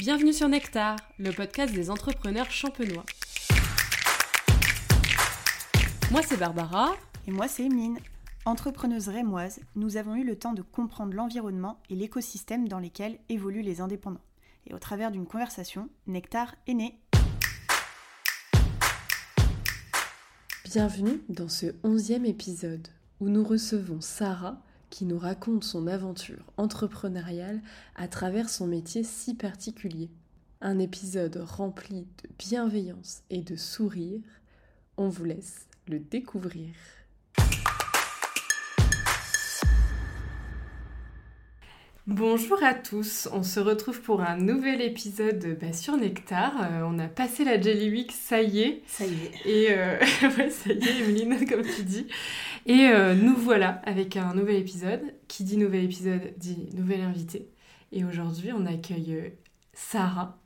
Bienvenue sur Nectar, le podcast des entrepreneurs champenois. Moi c'est Barbara. Et moi c'est Emeline. Entrepreneuse rémoise, nous avons eu le temps de comprendre l'environnement et l'écosystème dans lesquels évoluent les indépendants. Et au travers d'une conversation, Nectar est né. Bienvenue dans ce onzième épisode où nous recevons Sarah qui nous raconte son aventure entrepreneuriale à travers son métier si particulier. Un épisode rempli de bienveillance et de sourire. On vous laisse le découvrir. Bonjour à tous, on se retrouve pour un nouvel épisode bah, sur Nectar. Euh, on a passé la Jelly Week, ça y est. Ça y est. Et euh, ouais, ça y est, Emeline, comme tu dis. Et euh, nous voilà avec un nouvel épisode. Qui dit nouvel épisode dit nouvel invité. Et aujourd'hui, on accueille Sarah.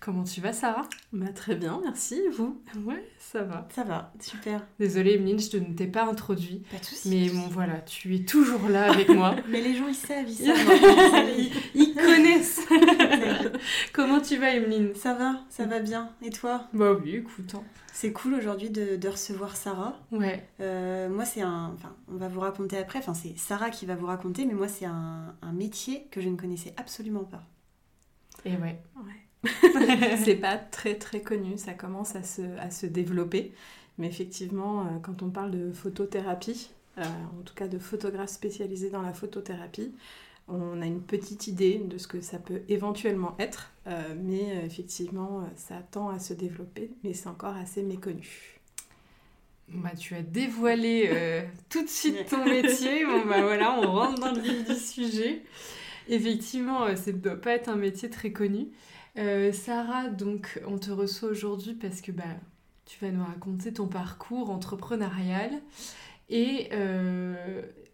Comment tu vas, Sarah? Bah, Très bien, merci. vous? Ouais, ça va. Ça va, super. Désolée, Emeline, je ne t'ai pas introduit. Pas de soucis. Mais bon, voilà, tu es toujours là avec moi. mais les gens, ils savent, ils savent. ils, ils connaissent. Comment tu vas, Emeline? Ça va, ça va bien? Et toi? Bah oui, écoute. hein. C'est cool aujourd'hui de, de recevoir Sarah. Ouais. Euh, moi, c'est un. Enfin, on va vous raconter après. Enfin, c'est Sarah qui va vous raconter, mais moi, c'est un, un métier que je ne connaissais absolument pas. Et ouais. c'est pas très très connu, ça commence à se, à se développer. Mais effectivement, euh, quand on parle de photothérapie, euh, en tout cas de photographe spécialisé dans la photothérapie, on a une petite idée de ce que ça peut éventuellement être. Euh, mais euh, effectivement, ça tend à se développer, mais c'est encore assez méconnu. Bah, tu as dévoilé euh, tout de suite ton métier. Bon, bah voilà, on rentre dans le vif du sujet. Effectivement, ça ne doit pas être un métier très connu. Euh, Sarah, donc, on te reçoit aujourd'hui parce que bah, tu vas nous raconter ton parcours entrepreneurial. Et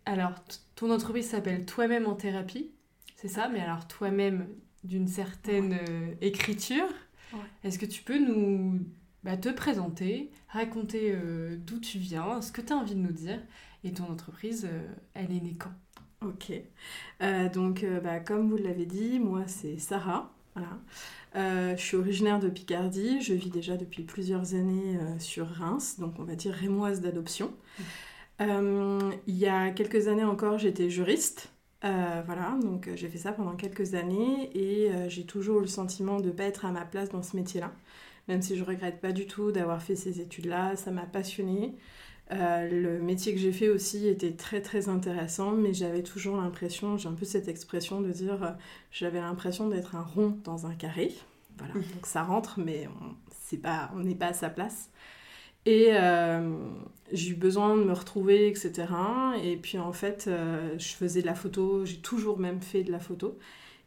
alors, ton entreprise s'appelle Toi-même en thérapie, c'est ça Mais alors, toi-même d'une certaine euh, écriture. Ouais. Est-ce que tu peux nous bah, te présenter, raconter euh, d'où tu viens, ce que tu as envie de nous dire Et ton entreprise, euh, elle est née quand? Ok. Donc, bah, comme vous l'avez dit, moi c'est Sarah. Voilà. Je suis originaire de Picardie. Je vis déjà depuis plusieurs années sur Reims, donc on va dire rémoise d'adoption. Euh, il y a quelques années encore, j'étais juriste. Euh, voilà, donc euh, j'ai fait ça pendant quelques années et euh, j'ai toujours eu le sentiment de ne pas être à ma place dans ce métier-là. Même si je regrette pas du tout d'avoir fait ces études-là, ça m'a passionnée. Le métier que j'ai fait aussi était très très intéressant, mais j'avais toujours l'impression, j'ai un peu cette expression de dire, j'avais l'impression d'être un rond dans un carré. Voilà, Mhm. donc ça rentre, mais on c'est pas, on n'est pas à sa place. Et euh, j'ai eu besoin de me retrouver, etc. Et puis en fait, euh, je faisais de la photo, j'ai toujours même fait de la photo.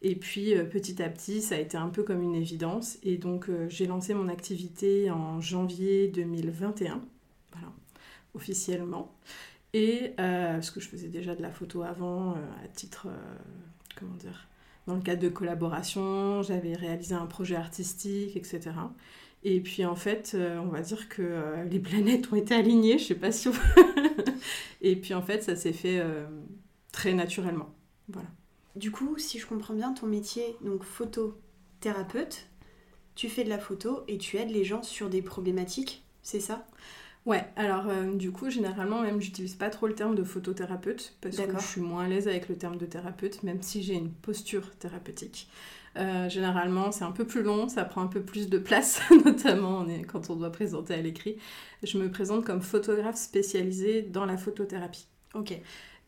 Et puis euh, petit à petit, ça a été un peu comme une évidence. Et donc j'ai lancé mon activité en janvier 2021, voilà, officiellement. Et parce que je faisais déjà de la photo avant, à titre, comment dire, dans le cadre de collaboration, j'avais réalisé un projet artistique, etc. Et puis en fait, euh, on va dire que euh, les planètes ont été alignées, je sais pas si vous... Et puis en fait, ça s'est fait euh, très naturellement. Voilà. Du coup, si je comprends bien, ton métier, donc photothérapeute, tu fais de la photo et tu aides les gens sur des problématiques, c'est ça? Ouais, alors du coup, généralement, même, j'utilise pas trop le terme de photothérapeute parce que je suis moins à l'aise avec le terme de thérapeute, même si j'ai une posture thérapeutique. Euh, généralement, c'est un peu plus long, ça prend un peu plus de place, notamment on est- quand on doit présenter à l'écrit. Je me présente comme photographe spécialisée dans la photothérapie. Ok.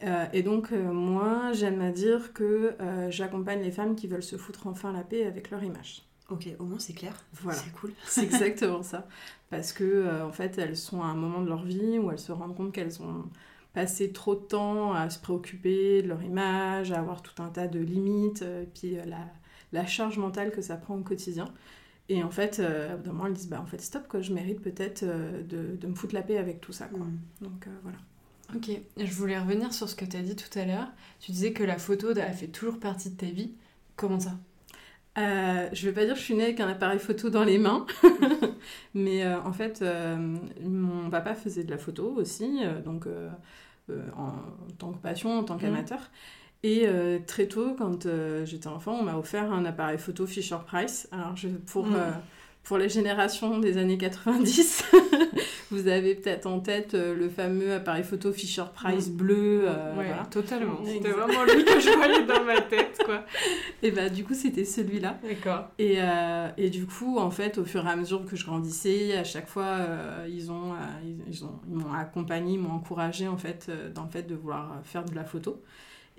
Euh, et donc, euh, moi, j'aime à dire que j'accompagne les femmes qui veulent se foutre enfin la paix avec leur image. Ok, au moins c'est clair. Voilà. C'est cool. C'est exactement ça. Parce que, en fait, elles sont à un moment de leur vie où elles se rendent compte qu'elles ont passé trop de temps à se préoccuper de leur image, à avoir tout un tas de limites, et puis la, la charge mentale que ça prend au quotidien. Et en fait, euh, bout d'un moment, elles disent bah, en fait, stop, quoi, je mérite peut-être euh, de, de me foutre la paix avec tout ça. Quoi. Mm. Donc euh, voilà. Ok, je voulais revenir sur ce que tu as dit tout à l'heure. Tu disais que la photo a fait toujours partie de ta vie. Comment ça? Euh, je vais pas dire que je suis née avec un appareil photo dans les mains, mais en fait, mon papa faisait de la photo aussi, donc en, en tant que passion, en tant qu'amateur. Et euh, très tôt, quand euh, j'étais enfant, on m'a offert un appareil photo Fisher Price. Alors, je, pour, Mm. euh, pour les générations des années 90, vous avez peut-être en tête euh, le fameux appareil photo Fisher Price bleu. euh, ouais, voilà. totalement. C'était vraiment lui que je voyais dans ma tête, quoi. Et bah, du coup, c'était celui-là. D'accord. Et, et du coup, en fait, au fur et à mesure que je grandissais, à chaque fois, ils ont, ils, ils ont, ils m'ont accompagné, ils m'ont encouragé en fait dans le fait de vouloir faire de la photo.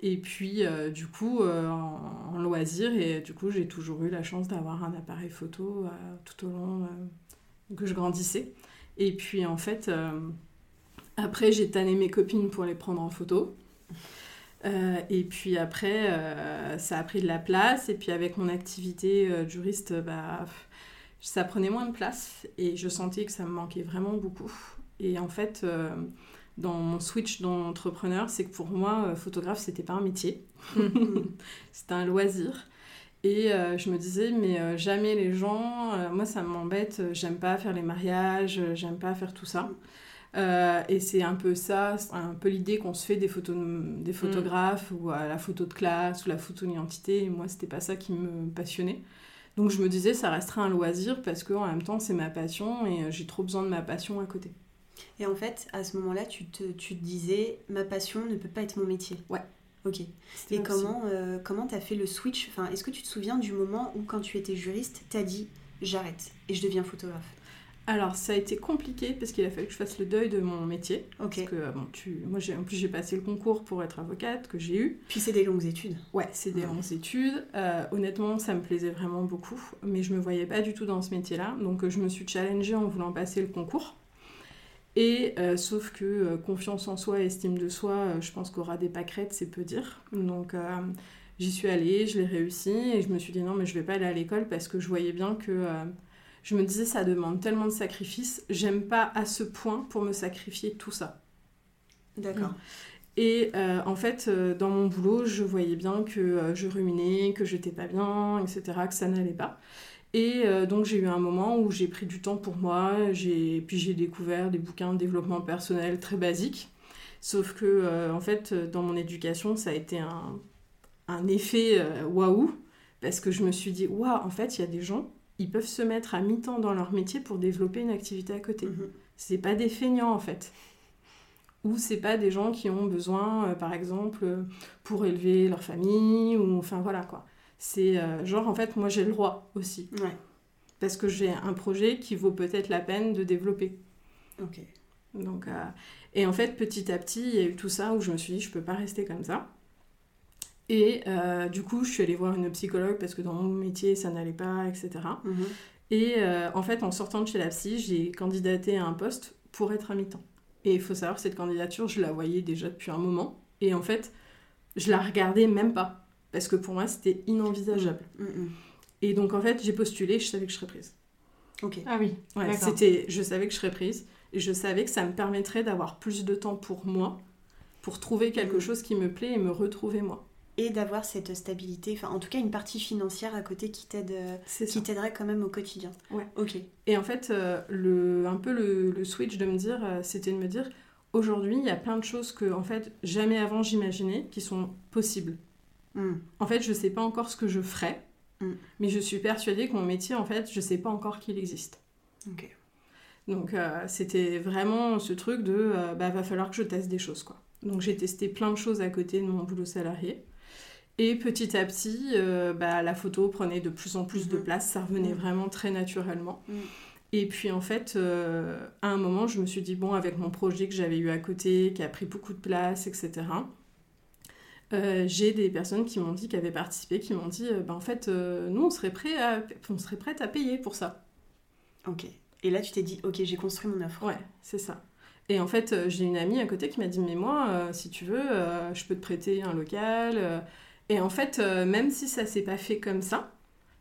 Et puis, euh, du coup, euh, en, en loisir, et du coup, j'ai toujours eu la chance d'avoir un appareil photo euh, tout au long que je grandissais. Et puis, en fait, après, j'ai tanné mes copines pour les prendre en photo. Et puis après, ça a pris de la place. Et puis avec mon activité juriste, bah, ça prenait moins de place. Et je sentais que ça me manquait vraiment beaucoup. Et en fait, dans mon switch d'entrepreneur, c'est que pour moi, euh, photographe, c'était pas un métier. c'était un loisir. Et euh, je me disais, mais euh, jamais les gens, euh, moi ça m'embête, j'aime pas faire les mariages, j'aime pas faire tout ça. Et c'est un peu ça, un peu l'idée qu'on se fait des, photos des photographes ou euh, la photo de classe ou la photo d'identité. Et moi, c'était pas ça qui me passionnait. Donc je me disais, ça restera un loisir parce qu'en même temps, c'est ma passion et j'ai trop besoin de ma passion à côté. Et en fait, à ce moment-là, tu te, tu te disais, ma passion ne peut pas être mon métier. Ouais. Ok. Et comment euh, comment t'as fait le switch? Enfin, est-ce que tu te souviens du moment où, quand tu étais juriste, t'as dit, j'arrête et je deviens photographe? Alors, ça a été compliqué parce qu'il a fallu que je fasse le deuil de mon métier. Ok. Parce que, euh, bon, tu... moi, en plus, j'ai passé le concours pour être avocate que j'ai eu. Puis c'est des longues études. Ouais, c'est des Ouais. longues études. Euh, honnêtement, ça me plaisait vraiment beaucoup, mais je me voyais pas du tout dans ce métier-là. Donc, je me suis challengée en voulant passer le concours. Et euh, sauf que euh, confiance en soi et estime de soi, euh, je pense qu'aura des pâquerettes, c'est peu dire. Donc, j'y suis allée, je l'ai réussi, et je me suis dit non, mais je vais pas aller à l'école parce que je voyais bien que. je me disais, ça demande tellement de sacrifices, j'aime pas à ce point pour me sacrifier tout ça. D'accord. Et euh, en fait, dans mon boulot, je voyais bien que je ruminais, que j'étais pas bien, etc., que ça n'allait pas. Et euh, donc j'ai eu un moment où j'ai pris du temps pour moi, j'ai... puis j'ai découvert des bouquins de développement personnel très basiques. Sauf que, euh, en fait, dans mon éducation, ça a été un, un effet euh, waouh, parce que je me suis dit, waouh, en fait, il y a des gens, ils peuvent se mettre à mi-temps dans leur métier pour développer une activité à côté Mhm. c'est pas des feignants en fait. Ou c'est pas des gens qui ont besoin, euh, par exemple, euh, pour élever leur famille, ou enfin voilà quoi. C'est euh, genre en fait, moi j'ai le droit aussi. Ouais. Parce que j'ai un projet qui vaut peut-être la peine de développer. Ok. Donc, euh, et en fait, petit à petit, il y a eu tout ça où je me suis dit, je peux pas rester comme ça. Et euh, du coup, je suis allée voir une psychologue parce que dans mon métier, ça n'allait pas, etc. Et euh, en fait, en sortant de chez la psy, j'ai candidaté à un poste pour être à mi-temps. Et il faut savoir, cette candidature, je la voyais déjà depuis un moment. Et en fait, je la regardais même pas. Parce que pour moi, c'était inenvisageable. Mhm. Et donc, en fait, j'ai postulé, je savais que je serais prise. Ok. Ah oui, Ouais, c'était, je savais que je serais prise. Et je savais que ça me permettrait d'avoir plus de temps pour moi, pour trouver quelque chose qui me plaît et me retrouver moi. Et d'avoir cette stabilité, enfin en tout cas une partie financière à côté qui t'aide, euh, qui t'aiderait quand même au quotidien. Ouais. Ok. Et en fait, euh, le, un peu le, le switch de me dire, euh, c'était de me dire, aujourd'hui, il y a plein de choses que, en fait, jamais avant j'imaginais qui sont possibles. Mhm. En fait, je sais pas encore ce que je ferai, Mm. mais je suis persuadée que mon métier, en fait, je sais pas encore qu'il existe. Ok. Donc, euh, c'était vraiment ce truc de, euh, bah, va falloir que je teste des choses, quoi. Donc, j'ai testé plein de choses à côté de mon boulot salarié. Et petit à petit, euh, bah, la photo prenait de plus en plus de Mhm. place, ça revenait Mhm. vraiment très naturellement. Et puis en fait, euh, à un moment, je me suis dit, bon, avec mon projet que j'avais eu à côté, qui a pris beaucoup de place, etc., euh, j'ai des personnes qui m'ont dit, qui avaient participé, qui m'ont dit, euh, bah, en fait, euh, nous, on serait, prêt à, on serait prête à payer pour ça. Ok. Et là tu t'es dit, ok, j'ai construit mon offre. Ouais, c'est ça. Et en fait, j'ai une amie à côté qui m'a dit, mais moi, si tu veux, je peux te prêter un local. Et en fait, même si ça s'est pas fait comme ça,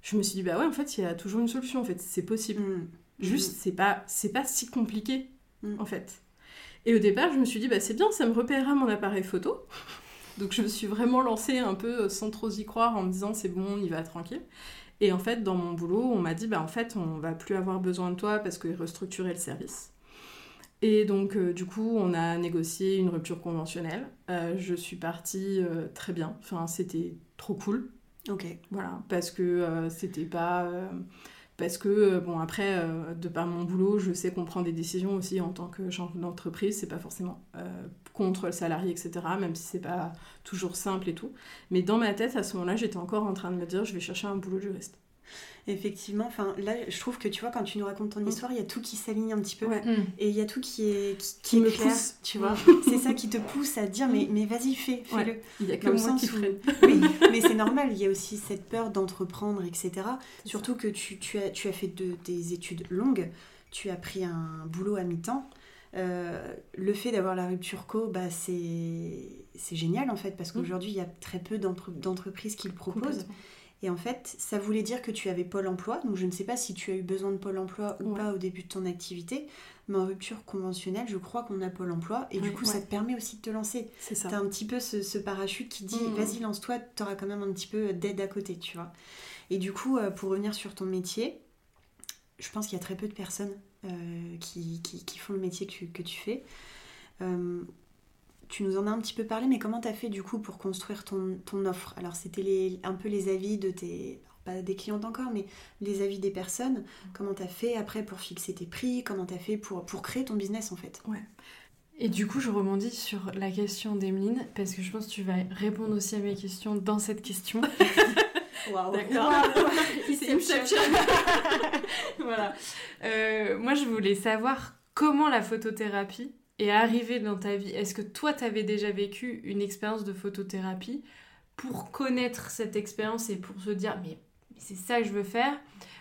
je me suis dit, bah ouais, en fait, il y a toujours une solution, en fait, c'est possible. Mhm. Juste, c'est pas, c'est pas si compliqué, Mm. en fait. Et au départ, je me suis dit, bah c'est bien, ça me repérera mon appareil photo. Donc je me suis vraiment lancée un peu euh, sans trop y croire en me disant, c'est bon, on y va tranquille. Et en fait, dans mon boulot, on m'a dit, bah en fait, on va plus avoir besoin de toi parce qu'ils restructuraient le service. Et donc, euh, du coup, on a négocié une rupture conventionnelle. Euh, je suis partie euh, très bien. Enfin, c'était trop cool. Ok. Voilà, parce que c'était pas. Parce que, euh, bon, après, euh, de par mon boulot, je sais qu'on prend des décisions aussi en tant que chef d'entreprise. C'est pas forcément euh, contre le salarié, etc., même si c'est pas toujours simple et tout. Mais dans ma tête, à ce moment-là, j'étais encore en train de me dire je vais chercher un boulot juriste. Effectivement, enfin là, je trouve que tu vois, quand tu nous racontes ton Mm. histoire, il y a tout qui s'aligne un petit peu. Ouais. Mm. Et il y a tout qui est, qui, Qui qui est me clair, pousse. tu vois. c'est ça qui te pousse à te dire, mais, mais vas-y, fais, Ouais. fais-le. Il y a que Dans le moi sens qui où- freine. Oui, mais c'est normal, il y a aussi cette peur d'entreprendre, etc. Surtout que tu, tu as, tu as fait de, des études longues, tu as pris un boulot à mi-temps. Euh, le fait d'avoir la rupture co, bah, c'est c'est génial en fait, parce qu'aujourd'hui, il y a très peu d'entre- d'entreprises qui le proposent. Et en fait, ça voulait dire que tu avais Pôle emploi. Donc, je ne sais pas si tu as eu besoin de Pôle emploi ou Ouais. pas au début de ton activité. Mais en rupture conventionnelle, je crois qu'on a Pôle emploi. Et du coup, ouais. ça te permet aussi de te lancer. C'est ça. T'as un petit peu ce, ce parachute qui dit Mhm. vas-y, lance-toi, t'auras quand même un petit peu d'aide à côté, tu vois. Et du coup, euh, pour revenir sur ton métier, je pense qu'il y a très peu de personnes euh, qui, qui- qui font le métier que tu, que tu fais. Euh, tu nous en as un petit peu parlé, mais comment t'as fait du coup pour construire ton, ton offre? Alors, c'était un peu les avis de tes. Pas des clientes encore, mais les avis des personnes. Comment t'as fait après pour fixer tes prix? Comment t'as fait pour, pour créer ton business en fait? Et du coup, je rebondis sur la question d'Emeline, parce que je pense que tu vas répondre aussi à mes questions dans cette question. Waouh D'accord. Voilà. Euh, moi, je voulais savoir comment la photothérapie est arrivée dans ta vie. Est-ce que toi, tu avais déjà vécu une expérience de photothérapie pour connaître cette expérience et pour se dire, mais, mais c'est ça que je veux faire?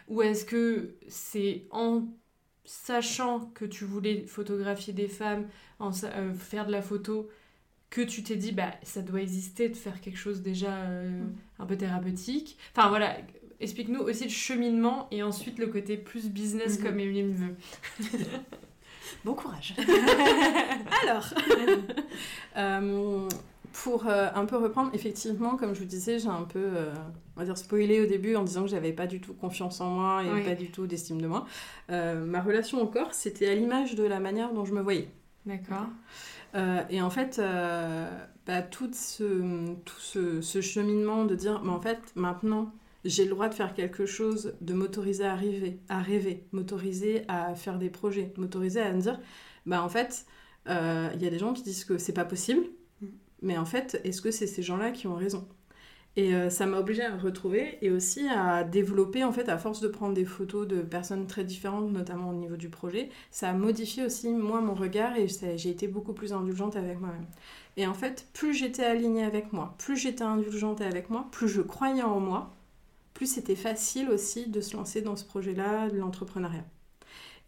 Ou est-ce que c'est en sachant que tu voulais photographier des femmes, en, euh, faire de la photo, que tu t'es dit, bah, ça doit exister de faire quelque chose déjà euh, un peu thérapeutique? Enfin voilà, explique-nous aussi le cheminement et ensuite le côté plus business Mhm. comme Emeline veut. Bon courage Alors, euh, pour euh, un peu reprendre, effectivement, comme je vous disais, j'ai un peu, euh, on va dire, spoilé au début en disant que j'avais pas du tout confiance en moi et Oui. pas du tout d'estime de moi. Ma relation au corps, c'était à l'image de la manière dont je me voyais. D'accord. Et en fait, bah, tout, ce, tout ce, ce cheminement de dire, mais en fait, maintenant, j'ai le droit de faire quelque chose, de m'autoriser à rêver, à rêver, m'autoriser à faire des projets, m'autoriser à me dire, bah en fait, euh, il y a des gens qui disent que c'est pas possible, Mm. mais en fait, est-ce que c'est ces gens-là qui ont raison? Et euh, ça m'a obligée à me retrouver et aussi à développer, en fait, à force de prendre des photos de personnes très différentes, notamment au niveau du projet, ça a modifié aussi, moi, mon regard et j'ai été beaucoup plus indulgente avec moi-même. Et en fait, plus j'étais alignée avec moi, plus j'étais indulgente avec moi, plus je croyais en moi, plus c'était facile aussi de se lancer dans ce projet-là, de l'entrepreneuriat.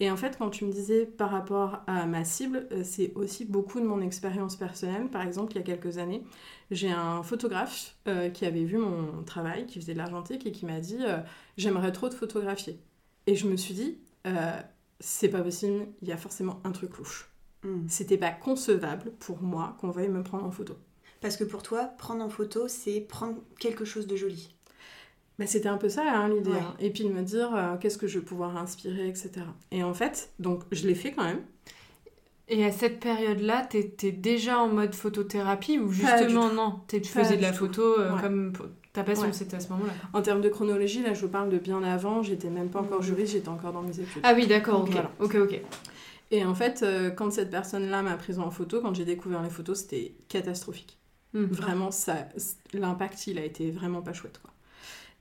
Et en fait, quand tu me disais par rapport à ma cible, euh, c'est aussi beaucoup de mon expérience personnelle. Par exemple, il y a quelques années, j'ai un photographe euh, qui avait vu mon travail, qui faisait de l'argentique et qui m'a dit euh, J'aimerais trop te photographier. Et je me suis dit euh, C'est pas possible, il y a forcément un truc louche. Hmm. C'était pas concevable pour moi qu'on veuille me prendre en photo. Parce que pour toi, prendre en photo, c'est prendre quelque chose de joli. C'était un peu ça hein, l'idée. Ouais. hein. Et puis de me dire euh, qu'est-ce que je vais pouvoir inspirer, etc. Et en fait, donc je l'ai fait quand même. Et à cette période-là, t'étais déjà en mode photothérapie ou justement non Tu faisais de la photo euh, Ouais. comme ta passion Ouais. c'était à ce moment-là. En termes de chronologie, là je vous parle de bien avant, j'étais même pas encore Mhm. juriste, j'étais encore dans mes études. Ah oui, d'accord, ok. Voilà. Ok, ok. Et en fait, euh, quand cette personne-là m'a prise en photo, quand j'ai découvert les photos, c'était catastrophique. Hmm. Vraiment, ça, l'impact, il a été vraiment pas chouette. Quoi.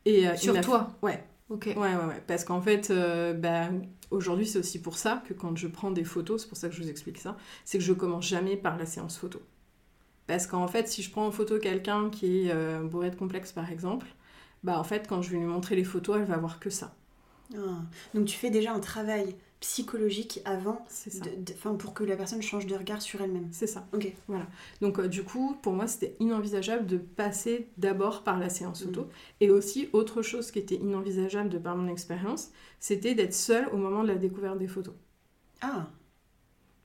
Et, euh, Sur toi Ouais. Ok. Ouais, ouais, ouais. Parce qu'en fait, euh, bah, aujourd'hui, c'est aussi pour ça que quand je prends des photos, c'est pour ça que je vous explique ça, c'est que je commence jamais par la séance photo. Parce qu'en fait, si je prends en photo quelqu'un qui est euh, bourré de complexe, par exemple, bah en fait, quand je vais lui montrer les photos, elle va voir que ça. Ah. Donc tu fais déjà un travail psychologique avant, de- de- pour que la personne change de regard sur elle-même. C'est ça. Ok. Donc euh, du coup, pour moi, c'était inenvisageable de passer d'abord par la séance Mm. photo. Et aussi, autre chose qui était inenvisageable de par mon expérience, c'était d'être seule au moment de la découverte des photos. Ah,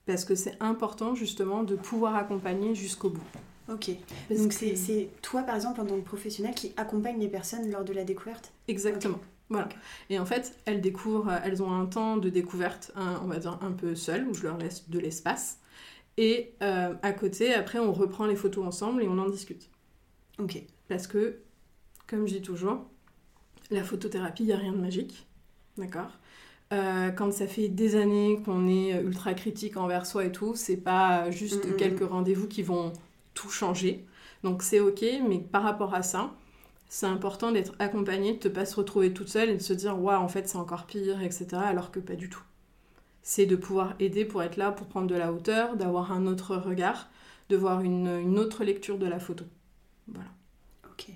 Parce que c'est important justement de pouvoir accompagner jusqu'au bout. ok. Parce Donc que- c'est c'est toi, par exemple, en tant que professionnel, qui accompagne les personnes lors de la découverte? Exactement. Voilà. Et en fait, elles découvrent, elles ont un temps de découverte, on va dire un peu seul, où je leur laisse de l'espace. Et euh, à côté, après, on reprend les photos ensemble et on en discute. Ok. Parce que, comme je dis toujours, la photothérapie, il n'y a rien de magique. D'accord? Euh, quand ça fait des années qu'on est ultra critique envers soi et tout, c'est pas juste Mm, mm, quelques rendez-vous qui vont tout changer. Donc c'est ok, mais par rapport à ça, c'est important d'être accompagné, de ne pas se retrouver toute seule et de se dire waouh en fait c'est encore pire, etc. Alors que pas du tout. C'est de pouvoir aider pour être là, pour prendre de la hauteur, d'avoir un autre regard, de voir une, une autre lecture de la photo. Voilà. Ok.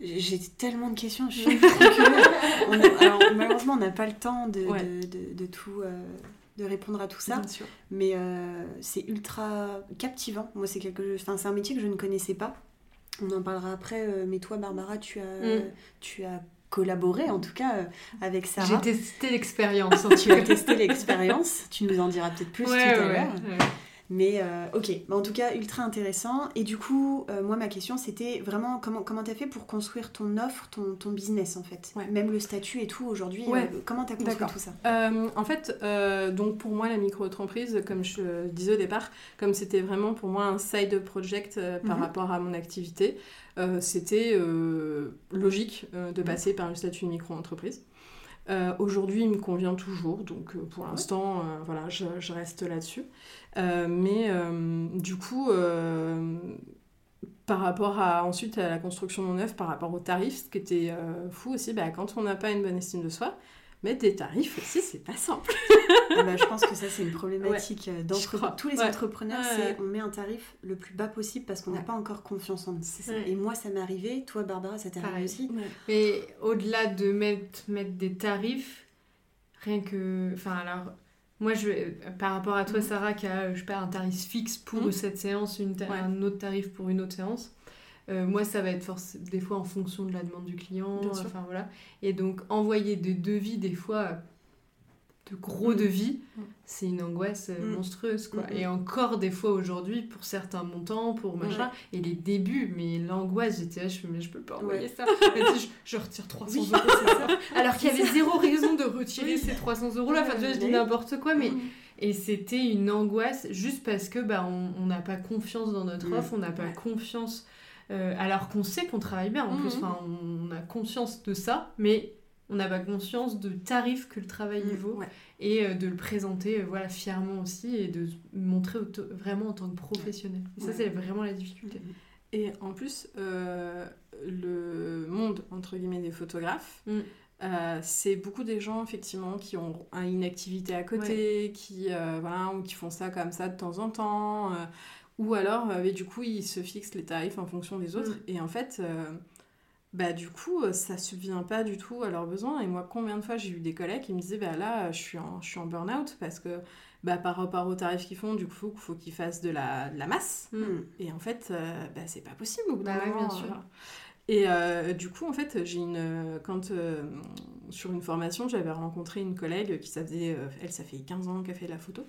J'ai tellement de questions, je suis. On a- alors, malheureusement, on n'a pas le temps de, Ouais. de, de- de tout, euh, de répondre à tout ça, Bien sûr. mais euh, c'est ultra captivant. Moi, c'est quelque, enfin, c'est un métier que je ne connaissais pas. On en parlera après. euh, mais toi, Barbara, tu as, Mm. tu as collaboré, en tout cas, euh, avec J'ai Sarah. testé l'expérience. hein, Tu as testé l'expérience. Tu nous en diras peut-être plus Ouais, tout à ouais, l'heure. ouais. Mais euh, ok, Bah, en tout cas, ultra intéressant. Et du coup, euh, moi, ma question, c'était vraiment comment comment t'as fait pour construire ton offre, ton, ton business, en fait? Ouais. Même le statut et tout, aujourd'hui, Ouais. euh, comment t'as construit tout ça? Euh, en fait, euh, donc pour moi, la micro-entreprise, comme je disais au départ, comme c'était vraiment pour moi un side project euh, par Mhm. rapport à mon activité, euh, c'était euh, logique euh, de Mhm. passer par le statut micro-entreprise. Euh, Aujourd'hui, il me convient toujours, donc euh, pour l'instant, euh, voilà, je, je reste là-dessus. Euh, mais euh, du coup, euh, par rapport à ensuite à la construction de mon œuvre, par rapport aux tarifs, ce qui était euh, fou aussi, bah, quand on n'a pas une bonne estime de soi, mettre des tarifs aussi, c'est pas simple. Ah bah, Je pense que ça, c'est une problématique crois. d'entre tous les Ouais. entrepreneurs. Ouais, c'est ouais. on met un tarif le plus bas possible parce qu'on n'a Ouais. pas encore confiance en nous. ça. Ouais. Et moi, ça m'est arrivé. Toi, Barbara, ça t'est arrivé aussi Mais au-delà de mettre, mettre des tarifs, rien que. Enfin, alors. Moi, je, vais- par rapport à toi, Mhm. Sarah, qui a je sais pas, un tarif fixe pour Mhm. cette séance, une Ouais. un autre tarif pour une autre séance, euh, moi, ça va être forc- des fois en fonction de la demande du client. Enfin, voilà. Et donc, envoyer des devis, des fois, de gros Mhm. devis, Mhm. c'est une angoisse euh, Mhm. monstrueuse, quoi. Et encore, des fois, aujourd'hui, pour certains montants, pour machin, et les débuts, mais l'angoisse, j'étais là, je fais, mais je peux pas envoyer Ouais. ça. Je, je retire 300 Oui, euros. ça. Alors qu'il y avait zéro raison de retirer Oui. ces 300 euros là. Enfin, tu vois, je dis n'importe quoi, mais. Mm. Et c'était une angoisse juste parce que bah, on n'a pas confiance dans notre Mm. offre, on n'a pas confiance. euh, alors qu'on sait qu'on travaille bien en plus, enfin, on a conscience de ça, mais on n'a pas conscience de tarif que le travail y Mm, vaut Ouais. et euh, de le présenter euh, voilà, fièrement aussi et de montrer vraiment en tant que professionnel. Et ça, c'est vraiment la difficulté. Et en plus, euh, le monde, entre guillemets, des photographes, Mm. c'est beaucoup des gens, effectivement, qui ont un- une activité à côté, qui, voilà, ou qui font ça comme ça de temps en temps, ou alors, mais du coup, ils se fixent les tarifs en fonction des autres. Mm. Et en fait, bah, du coup, euh, ça subvient pas du tout à leurs besoins. Et moi, combien de fois j'ai eu des collègues qui me disaient, bah là, je suis en, je suis en burn-out parce que bah, par rapport aux tarifs qu'ils font, du coup, il faut qu'ils fassent de la, de la masse. Mm. Mm. Et en fait, euh, bah, c'est pas possible au bout d'un Bah ouais, moment, bien sûr. voilà. Et euh, du coup, en fait, j'ai une. Quand euh, sur une formation, j'avais rencontré une collègue qui, ça faisait. euh, elle, ça fait 15 ans qu'elle fait de la photo.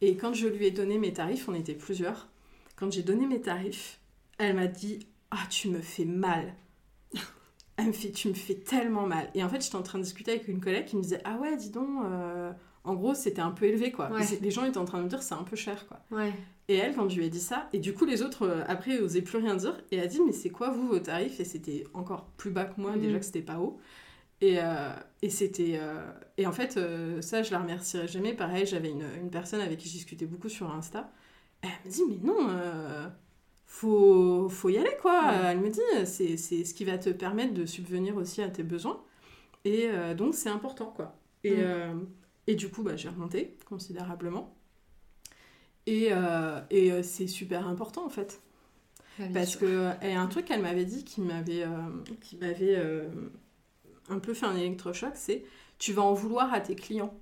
Et quand je lui ai donné mes tarifs, on était plusieurs. Quand j'ai donné mes tarifs, elle m'a dit Ah, tu me fais mal. Elle me fait Tu me fais tellement mal. Et en fait, j'étais en train de discuter avec une collègue qui me disait Ah ouais, dis donc. euh, en gros, c'était un peu élevé, quoi. Ouais. Les gens étaient en train de me dire C'est un peu cher, quoi. Ouais. Et elle, quand je lui ai dit ça, et du coup, les autres, euh, après, osaient plus rien dire. Et a dit, mais c'est quoi, vous, vos tarifs? Et c'était encore plus bas que moi, Mhm. déjà que c'était pas haut. Et, euh, et c'était. Et en fait, ça, je la remercierai jamais. Pareil, j'avais une, une personne avec qui je discutais beaucoup sur Insta. Elle me dit, mais non, faut, faut y aller, quoi. Ouais. Elle me dit, c'est ce qui va te permettre de subvenir aussi à tes besoins. Et euh, donc, c'est important, quoi. Et, euh, et du coup, bah, j'ai remonté considérablement. Et, euh, et c'est super important en fait. Parce sûr. que et un truc qu'elle m'avait dit qui m'avait qui m'avait un peu fait un électrochoc, c'est tu vas en vouloir à tes clients.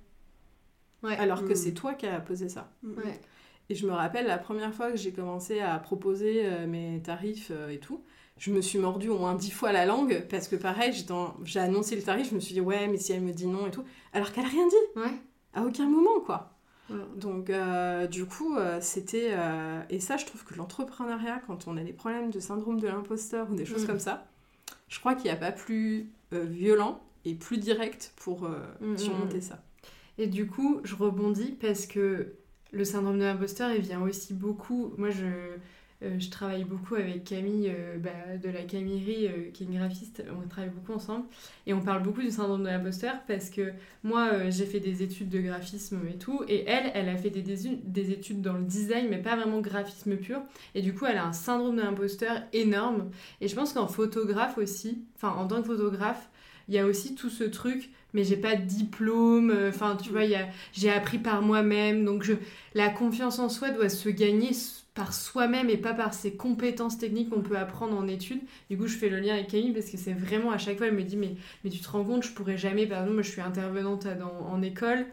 Ouais. Alors que Mm. c'est toi qui as posé ça. Ouais. Et je me rappelle la première fois que j'ai commencé à proposer euh, mes tarifs euh, et tout, je me suis mordu au moins dix fois la langue parce que pareil, j'ai annoncé le tarif, je me suis dit ouais, mais si elle me dit non et tout, alors qu'elle a rien dit Ouais. à aucun moment quoi. Ouais. Donc, euh, du coup, c'était. et ça, je trouve que l'entrepreneuriat, quand on a des problèmes de syndrome de l'imposteur ou des choses Mm. comme ça, je crois qu'il n'y a pas plus violent et plus directe pour Mm, surmonter mm. ça. Et du coup, je rebondis parce que le syndrome de l'imposteur, il vient aussi beaucoup. Moi, je, euh, je travaille beaucoup avec Camille euh, bah, de la Camillerie, euh, qui est une graphiste. On travaille beaucoup ensemble. Et on parle beaucoup du syndrome de l'imposteur parce que moi, j'ai fait des études de graphisme et tout. Et elle, elle a fait des, des études dans le design, mais pas vraiment graphisme pur. Et du coup, elle a un syndrome de l'imposteur énorme. Et je pense qu'en photographe aussi, enfin, en tant que photographe, il y a aussi tout ce truc mais j'ai pas de diplôme euh, enfin tu vois y a j'ai appris par moi-même donc je la confiance en soi doit se gagner par soi-même et pas par ses compétences techniques qu'on peut apprendre en études. Du coup je fais le lien avec Camille parce que c'est vraiment à chaque fois elle me dit mais mais tu te rends compte je pourrais jamais par exemple moi je suis intervenante dans- en école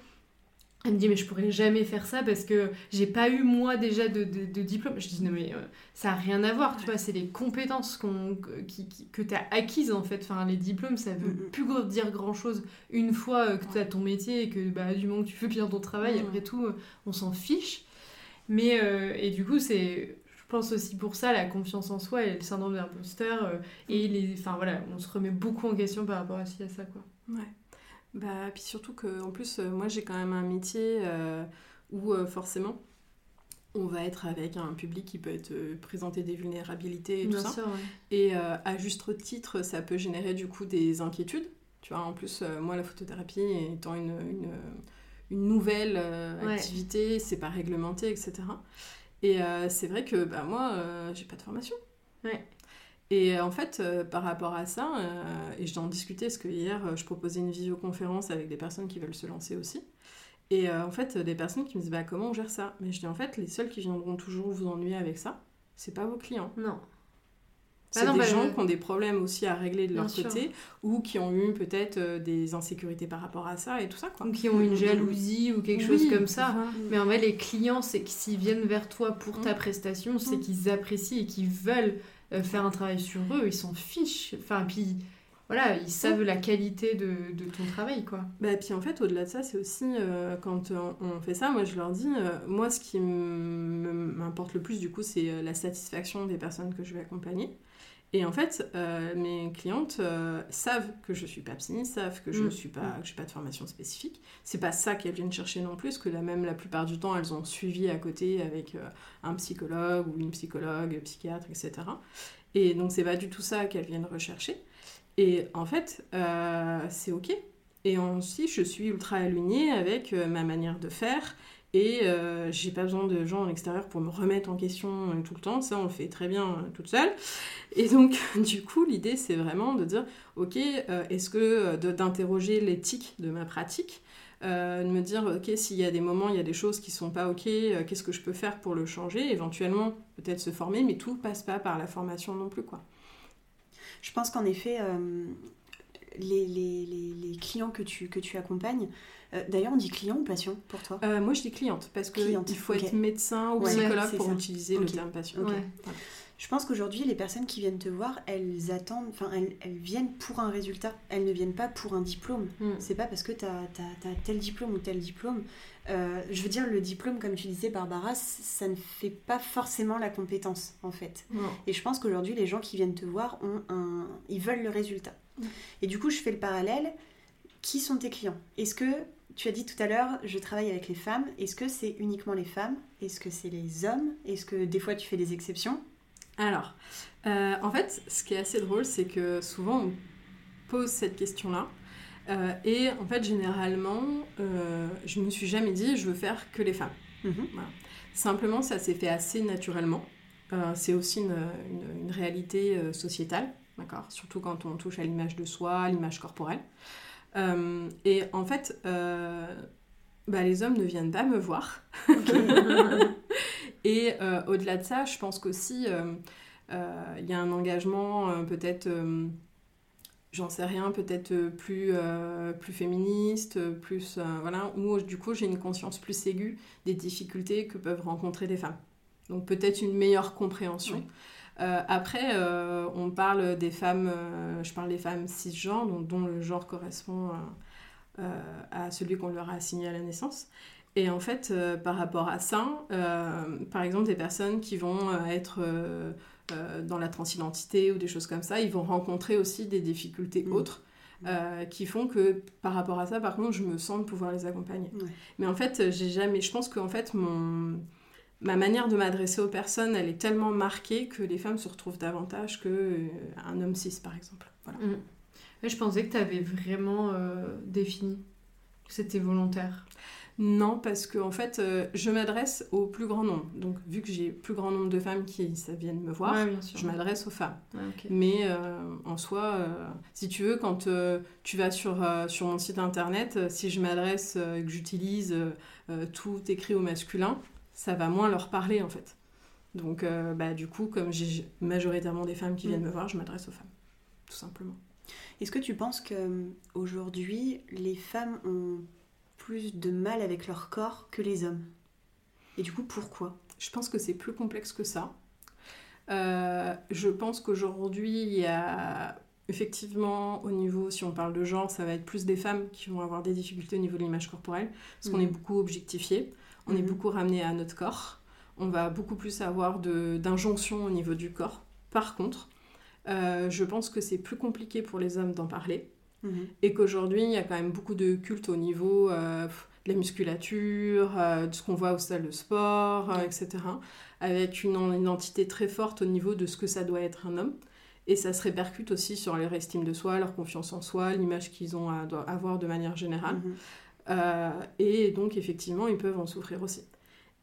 elle me dit mais je pourrais jamais faire ça parce que j'ai pas eu moi déjà de, de- de diplôme. Je dis non mais euh, ça a rien à voir, tu vois, c'est les compétences qui, qui- que tu as acquises en fait. Enfin les diplômes ça veut plus dire grand chose une fois euh, que tu as ton métier et que bah, du moment que tu fais bien ton travail, Mhm. après tout euh, on s'en fiche. Mais euh, et du coup c'est je pense aussi pour ça la confiance en soi et le syndrome de l'imposteur euh, et les enfin voilà, on se remet beaucoup en question par rapport à ça quoi. Ouais. Bah, puis surtout que, en plus, euh, moi j'ai quand même un métier euh, où euh, forcément on va être avec un public qui peut être euh, présenter des vulnérabilités et tout ça. sûr, ouais. Et euh, à juste titre, ça peut générer du coup des inquiétudes. Tu vois, en plus, euh, moi, la photothérapie étant une, une, une nouvelle Ouais. activité, c'est pas réglementé, etc. Et c'est vrai que bah, moi, j'ai pas de formation. Ouais. Et euh, en fait, euh, par rapport à ça, euh, et je t'en discutais parce que hier, je proposais une visioconférence avec des personnes qui veulent se lancer aussi. Et en fait, des personnes qui me disent bah, comment on gère ça? Mais je dis en fait, les seuls qui viendront toujours vous ennuyer avec ça, c'est pas vos clients. Non. C'est Ah non, des bah, gens qui ont des problèmes aussi à régler de Bien leur sûr. côté ou qui ont eu peut-être euh, des insécurités par rapport à ça et tout ça quoi. Ou qui ont une jalousie ou quelque chose comme ça. Mais en vrai, les clients, c'est que s'ils viennent vers toi pour ta Mm. prestation, c'est Mm. qu'ils apprécient et qu'ils veulent euh, faire un travail sur eux. Ils s'en fichent. Enfin, puis voilà, ils savent la qualité de, de ton travail, quoi. Bah, puis en fait, au-delà de ça, c'est aussi euh, quand on, on fait ça, moi je leur dis, euh, moi ce qui m'importe le plus du coup, c'est euh, la satisfaction des personnes que je vais accompagner. Et en fait, euh, mes clientes euh, savent que je suis pas psy, savent que je Mm. suis pas, que j'ai pas de formation spécifique. C'est pas ça qu'elles viennent chercher non plus, que la même la plupart du temps, elles ont suivi à côté avec euh, un psychologue ou une psychologue, psychiatre, etc. Et donc c'est pas du tout ça qu'elles viennent rechercher. Et en fait, euh, c'est ok. Et ensuite, je suis ultra alignée avec euh, ma manière de faire. Et euh, j'ai pas besoin de gens à l'extérieur pour me remettre en question euh, tout le temps. Ça, on le fait très bien toute seule. Et donc, du coup, l'idée, c'est vraiment de dire, ok, est-ce que d'interroger l'éthique de ma pratique, de me dire, ok, s'il y a des moments, il y a des choses qui sont pas ok, qu'est-ce que je peux faire pour le changer Éventuellement, peut-être se former, mais tout passe pas par la formation non plus, quoi. Je pense qu'en effet, euh, les, les- les- les clients que tu, que tu accompagnes, euh, d'ailleurs on dit client ou patient pour toi Euh, moi, je dis cliente, parce qu'il faut être médecin ou Ouais, psychologue pour ça. utiliser le terme patient. Je pense qu'aujourd'hui, les personnes qui viennent te voir, elles attendent, enfin, elles, elles viennent pour un résultat. Elles ne viennent pas pour un diplôme. Mm. C'est pas parce que tu as, tel diplôme ou tel diplôme. Euh, je veux dire, le diplôme, comme tu disais, Barbara, ça ne fait pas forcément la compétence, en fait. Non. Et je pense qu'aujourd'hui, les gens qui viennent te voir, ont un... ils veulent le résultat. Mm. Et du coup, je fais le parallèle. Qui sont tes clients? Est-ce que, tu as dit tout à l'heure, je travaille avec les femmes. Est-ce que c'est uniquement les femmes? Est-ce que c'est les hommes? Est-ce que des fois tu fais des exceptions? Alors, euh, en fait, ce qui est assez drôle, c'est que souvent on pose cette question-là. Euh, et en fait, généralement, euh, je me suis jamais dit je veux faire que les femmes. Mhm. Simplement, ça s'est fait assez naturellement. C'est aussi une, une- une réalité sociétale, d'accord? Surtout quand on touche à l'image de soi, à l'image corporelle. Et en fait, bah, les hommes ne viennent pas me voir. Et euh, au-delà de ça, je pense qu'aussi, euh, euh, il y a un engagement peut-être, j'en sais rien, peut-être plus, euh, plus féministe, plus, euh, voilà, où du coup j'ai une conscience plus aiguë des difficultés que peuvent rencontrer les femmes. Donc peut-être une meilleure compréhension. Oui. Euh, après, on parle des femmes, je parle des femmes cisgenres, donc, dont le genre correspond à celui qu'on leur a assigné à la naissance. Et en fait, euh, par rapport à ça, euh, par exemple, des personnes qui vont euh, être euh, dans la transidentité ou des choses comme ça, ils vont rencontrer aussi des difficultés Mm. autres. euh, qui font que par rapport à ça, par contre, je me sens de pouvoir les accompagner. Ouais. Mais en fait, j'ai jamais. Je pense qu'en fait, mon ma manière de m'adresser aux personnes, elle est tellement marquée que les femmes se retrouvent davantage que euh, un homme cis, par exemple. Voilà. Mm. Je pensais que tu avais vraiment euh, défini que c'était volontaire. Non, parce que en fait, euh, je m'adresse au plus grand nombre. Donc, vu que j'ai plus grand nombre de femmes qui ça viennent me voir, Ouais, bien sûr. je m'adresse aux femmes. Ouais. Mais euh, en soi, euh, si tu veux, quand tu vas sur, sur mon site internet, si je m'adresse et que j'utilise tout écrit au masculin, ça va moins leur parler en fait. Donc, bah, du coup, comme j'ai majoritairement des femmes qui viennent Mm. me voir, je m'adresse aux femmes, tout simplement. Est-ce que tu penses que aujourd'hui les femmes ont plus de mal avec leur corps que les hommes Et du coup, pourquoi? Je pense que c'est plus complexe que ça. Euh, je pense qu'aujourd'hui, il y a effectivement, au niveau, si on parle de genre, ça va être plus des femmes qui vont avoir des difficultés au niveau de l'image corporelle, parce qu'on Mhm. est beaucoup objectifié, on est Mhm. beaucoup ramené à notre corps, on va beaucoup plus avoir d'injonctions au niveau du corps. Par contre, euh, je pense que c'est plus compliqué pour les hommes d'en parler Et qu'aujourd'hui, il y a quand même beaucoup de culte au niveau euh, de la musculature, euh, de ce qu'on voit au salle de sport, euh, etc. Avec une en- identité très forte au niveau de ce que ça doit être un homme. Et ça se répercute aussi sur leur estime de soi, leur confiance en soi, l'image qu'ils ont à avoir de manière générale. Mhm. Euh, et donc, effectivement, ils peuvent en souffrir aussi.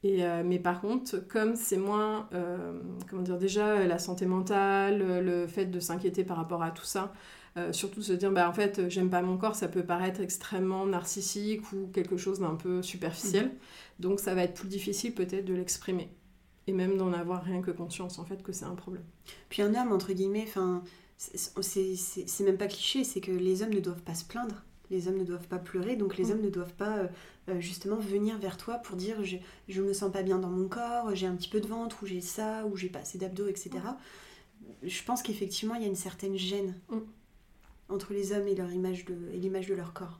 Et, euh, mais par contre, comme c'est moins, euh, comment dire, déjà la santé mentale, le fait de s'inquiéter par rapport à tout ça, euh, surtout se dire, bah en fait, j'aime pas mon corps, ça peut paraître extrêmement narcissique ou quelque chose d'un peu superficiel. Donc, ça va être plus difficile peut-être de l'exprimer. Et même d'en avoir rien que conscience, en fait, que c'est un problème. Puis un homme, entre guillemets, enfin, c'est- même pas cliché, c'est que les hommes ne doivent pas se plaindre. Les hommes ne doivent pas pleurer, donc les Mm. hommes ne doivent pas euh, euh, justement venir vers toi pour dire je, je me sens pas bien dans mon corps, j'ai un petit peu de ventre, ou j'ai ça, ou j'ai pas assez d'abdos, etc. Je pense qu'effectivement il y a une certaine gêne Mm. Entre les hommes et leur image de et l'image de leur corps.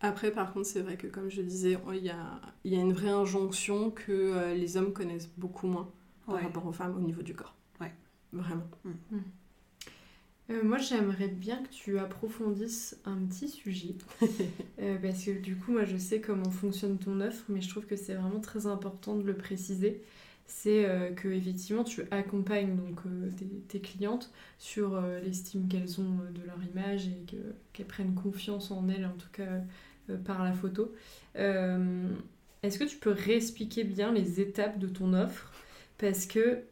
Après, par contre, c'est vrai que, comme je disais, il y a, il y a une vraie injonction que euh, les hommes connaissent beaucoup moins par Ouais. rapport aux femmes au niveau du corps. Ouais. Vraiment. Euh, moi, j'aimerais bien que tu approfondisses un petit sujet. Euh, parce que du coup, moi, je sais comment fonctionne ton offre, mais je trouve que c'est vraiment très important de le préciser. C'est euh, que effectivement, tu accompagnes donc euh, tes, tes clientes sur euh, l'estime qu'elles ont de leur image et que- qu'elles prennent confiance en elles, en tout cas par la photo. Est-ce que tu peux réexpliquer bien les étapes de ton offre? Parce que,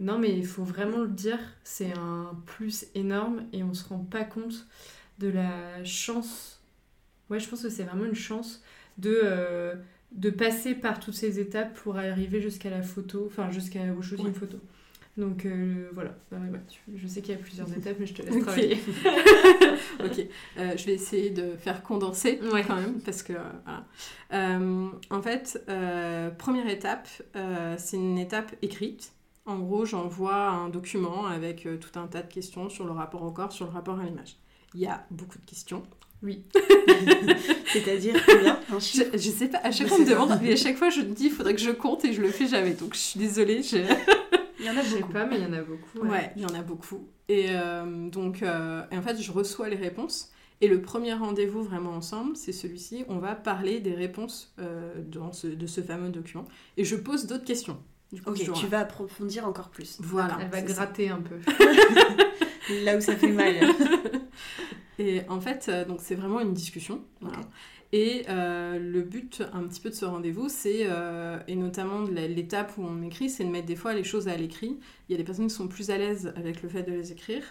non mais il faut vraiment le dire, c'est un plus énorme et on se rend pas compte de la chance. Ouais, je pense que c'est vraiment une chance de, de passer par toutes ces étapes pour arriver jusqu'à la photo, enfin jusqu'à au shooting Ouais. photo. Donc euh, voilà, ouais, tu- je sais qu'il y a plusieurs étapes, mais je te laisse Ok. travailler. ok, Euh, je vais essayer de faire condenser Ouais. quand même, parce que euh, voilà. Euh, en fait, première étape, c'est une étape écrite. En gros, j'envoie un document avec tout un tas de questions sur le rapport au corps, sur le rapport à l'image. Il y a beaucoup de questions. Oui. C'est-à-dire combien Un Je, chiffre je sais pas, à chaque fois on me demande, mais à chaque fois je me dis il faudrait que je compte et je le fais jamais. Donc je suis désolée. je- Il y en a Je sais beaucoup. pas, mais il y en a beaucoup. Ouais, il y en a beaucoup. Et euh, donc, euh, et en fait, je reçois les réponses. Et le premier rendez-vous vraiment ensemble, c'est celui-ci. On va parler des réponses euh, dans ce, de ce fameux document. Et je pose d'autres questions. Du coup, Ok, je- tu vas approfondir encore plus. Voilà. Elle va ça. gratter un peu. Là où ça fait mal. Et en fait, euh, donc c'est vraiment une discussion. voilà. Et euh, le but un petit peu de ce rendez-vous, c'est, euh, et notamment de l'étape où on m'écrit, c'est de mettre des fois les choses à l'écrit. Il y a des personnes qui sont plus à l'aise avec le fait de les écrire,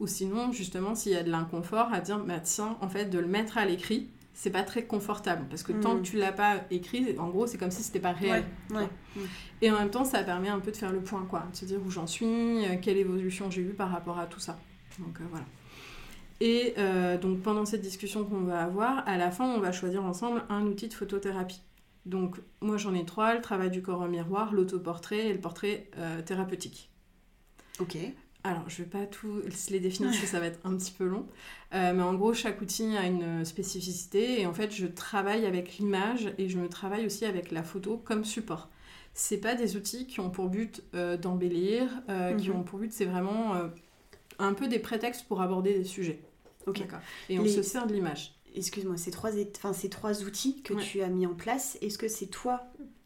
ou sinon, justement, s'il y a de l'inconfort, à dire, bah tiens, en fait, de le mettre à l'écrit, c'est pas très confortable, parce que tant Mm. que tu l'as pas écrit, en gros, c'est comme si c'était pas réel. Ouais, ouais. Et en même temps, ça permet un peu de faire le point, quoi, de se dire où j'en suis, quelle évolution j'ai eue par rapport à tout ça. Donc euh, voilà. Et euh, donc pendant cette discussion qu'on va avoir, à la fin, on va choisir ensemble un outil de photothérapie. Donc moi j'en ai trois, le travail du corps au miroir, l'autoportrait et le portrait euh, thérapeutique. Ok. Alors, je vais pas tous les définir parce que ça va être un petit peu long. Euh, mais en gros, chaque outil a une spécificité. Et en fait, je travaille avec l'image et je me travaille aussi avec la photo comme support. C'est pas des outils qui ont pour but euh, d'embellir, euh, qui Mhm. ont pour but, c'est vraiment euh, un peu des prétextes pour aborder des sujets. Ok. Et on Les- se sert de l'image. Excuse-moi, ces trois, é- enfin, ces trois outils que Ouais. tu as mis en place, est-ce que c'est toi,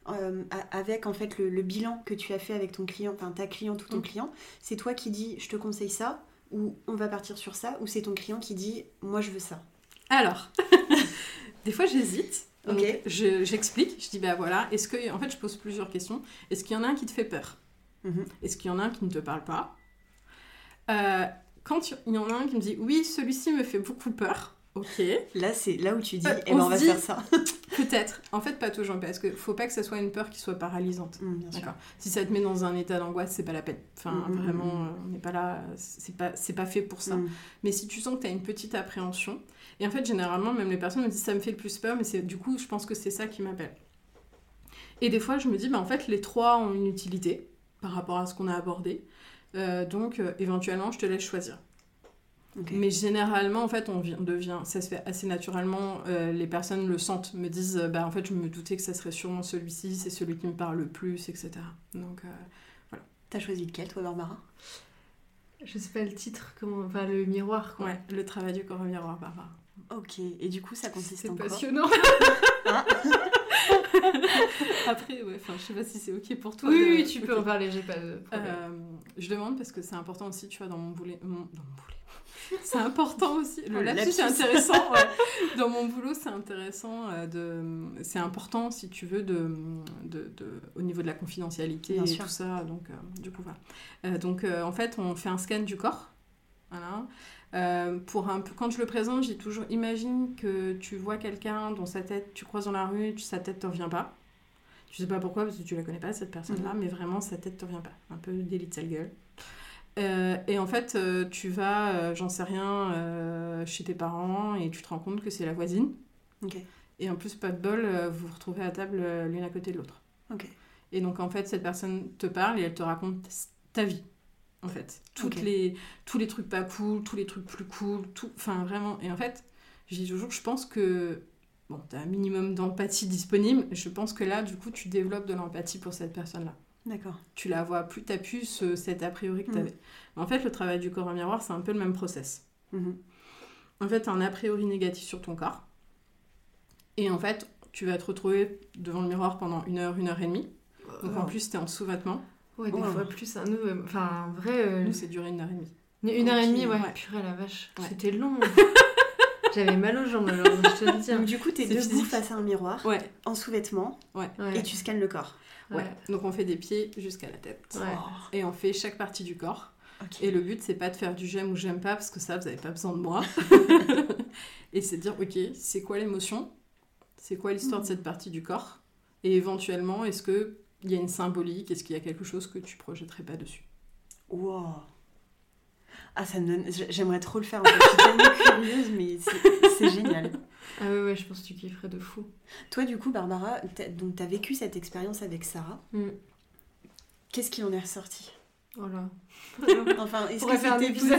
euh, avec en fait le, le bilan que tu as fait avec ton client, enfin ta cliente ou ton Mm. client, c'est toi qui dis je te conseille ça, ou on va partir sur ça, ou c'est ton client qui dit moi je veux ça? Alors, des fois j'hésite. Je- J'explique, je, dis bah voilà, est-ce que, en fait je pose plusieurs questions. Est-ce qu'il y en a un qui te fait peur? Mhm. Est-ce qu'il y en a un qui ne te parle pas? Euh, Quand il y en a un qui me dit oui, celui-ci me fait beaucoup peur, ok, Là, c'est là où tu dis Euh, eh ben, on on va dit- faire ça. peut-être. En fait, pas toujours, parce qu'il faut pas que ça soit une peur qui soit paralysante. Mm. D'accord. Si ça te met dans un état d'angoisse, c'est pas la peine. Enfin, Mm, mm, vraiment, euh, on n'est pas là, c'est pas, c'est pas fait pour ça. Mais si tu sens que tu as une petite appréhension, et en fait, généralement, même les personnes me disent ça me fait le plus peur, mais c'est du coup, je pense que c'est ça qui m'appelle. Et des fois, je me dis, bah, en fait, les trois ont une utilité par rapport à ce qu'on a abordé. Euh, donc, euh, éventuellement, je te laisse choisir. Mais généralement, en fait, on vi- devient, ça se fait assez naturellement. euh, les personnes le sentent, me disent, bah, en fait, je me doutais que ça serait sûrement celui-ci, c'est celui qui me parle le plus, etc. Donc, euh, T'as choisi lequel, toi, Barbara? Je sais pas le titre, comment... enfin le miroir quoi. ouais, le travail du corps au miroir, Barbara. Ok. Et du coup, ça consiste C'est en quoi? passionnant. Hein? Après, ouais, enfin, je sais pas si c'est ok pour toi. oui, de- oui, tu peux en parler, j'ai pas de problème. Je demande parce que c'est important aussi, tu vois, dans mon boulot. mon- dans mon boulot. C'est important aussi. Le lapsus, c'est intéressant. ouais. Dans mon boulot, c'est intéressant. euh, de... C'est important, si tu veux, de, de, de- au niveau de la confidentialité Bien et sûr. tout ça. Donc, euh, du coup, voilà. Euh, donc, en fait, on fait un scan du corps. Voilà. Pour un peu- quand je le présente, j'ai toujours imagine que tu vois quelqu'un dont sa tête, tu croises dans la rue, sa tête te revient pas. Tu sais pas pourquoi, parce que tu la connais pas, cette personne-là, mais vraiment, sa tête te revient pas. Un peu délit de sale gueule. Euh, et en fait, euh, tu vas, euh, j'en sais rien, chez tes parents et tu te rends compte que c'est la voisine. Et en plus, pas de bol, vous vous retrouvez à table l'une à côté de l'autre. Et donc, en fait, cette personne te parle et elle te raconte ta vie. En fait, Toutes les, tous les trucs pas cool, tous les trucs plus cool, tout, enfin vraiment. Et en fait, je dis toujours, je pense que bon, tu as un minimum d'empathie disponible. Je pense que là, du coup, tu développes de l'empathie pour cette personne-là D'accord. tu la vois plus, t'as plus ce, cet a priori que Mm. t'avais. En fait, le travail du corps en miroir, c'est un peu le même process. Mhm. En fait, t'as un a priori négatif sur ton corps. Et en fait, tu vas te retrouver devant le miroir pendant une heure, une heure et demie. Donc en plus, t'es en sous-vêtements. Ouais, des Oh. fois plus. Hein, nous, enfin, en vrai, euh, Nous, c'est duré une heure et demie. une heure et demie, Ok, ouais. ouais. Purée la vache. Ouais. C'était long. J'avais mal aux jambes, alors, je te le dis. hein. Donc du coup, t'es debout physique. face à un miroir, Ouais, en sous-vêtements, Ouais. et tu scannes le corps. ouais. Donc on fait des pieds jusqu'à la tête. Ouais. Oh, Et on fait chaque partie du corps. Et le but, c'est pas de faire du j'aime ou j'aime pas, parce que ça, vous avez pas besoin de moi. et c'est de dire, ok, c'est quoi l'émotion? C'est quoi l'histoire de cette partie du corps? Et éventuellement, est-ce qu'il y a une symbolique? Est-ce qu'il y a quelque chose que tu projetterais pas dessus? Wow. Ah, ça me donne... J'aimerais trop le faire. En fait. Je suis tellement curieuse, mais c'est- génial. Ah ouais, ouais, je pense que tu kifferais de fou. Toi, du coup, Barbara, donc t'as vécu cette expérience avec Sarah. Mm. Qu'est-ce qui en est ressorti? Voilà. Enfin, est-ce que c'était positif?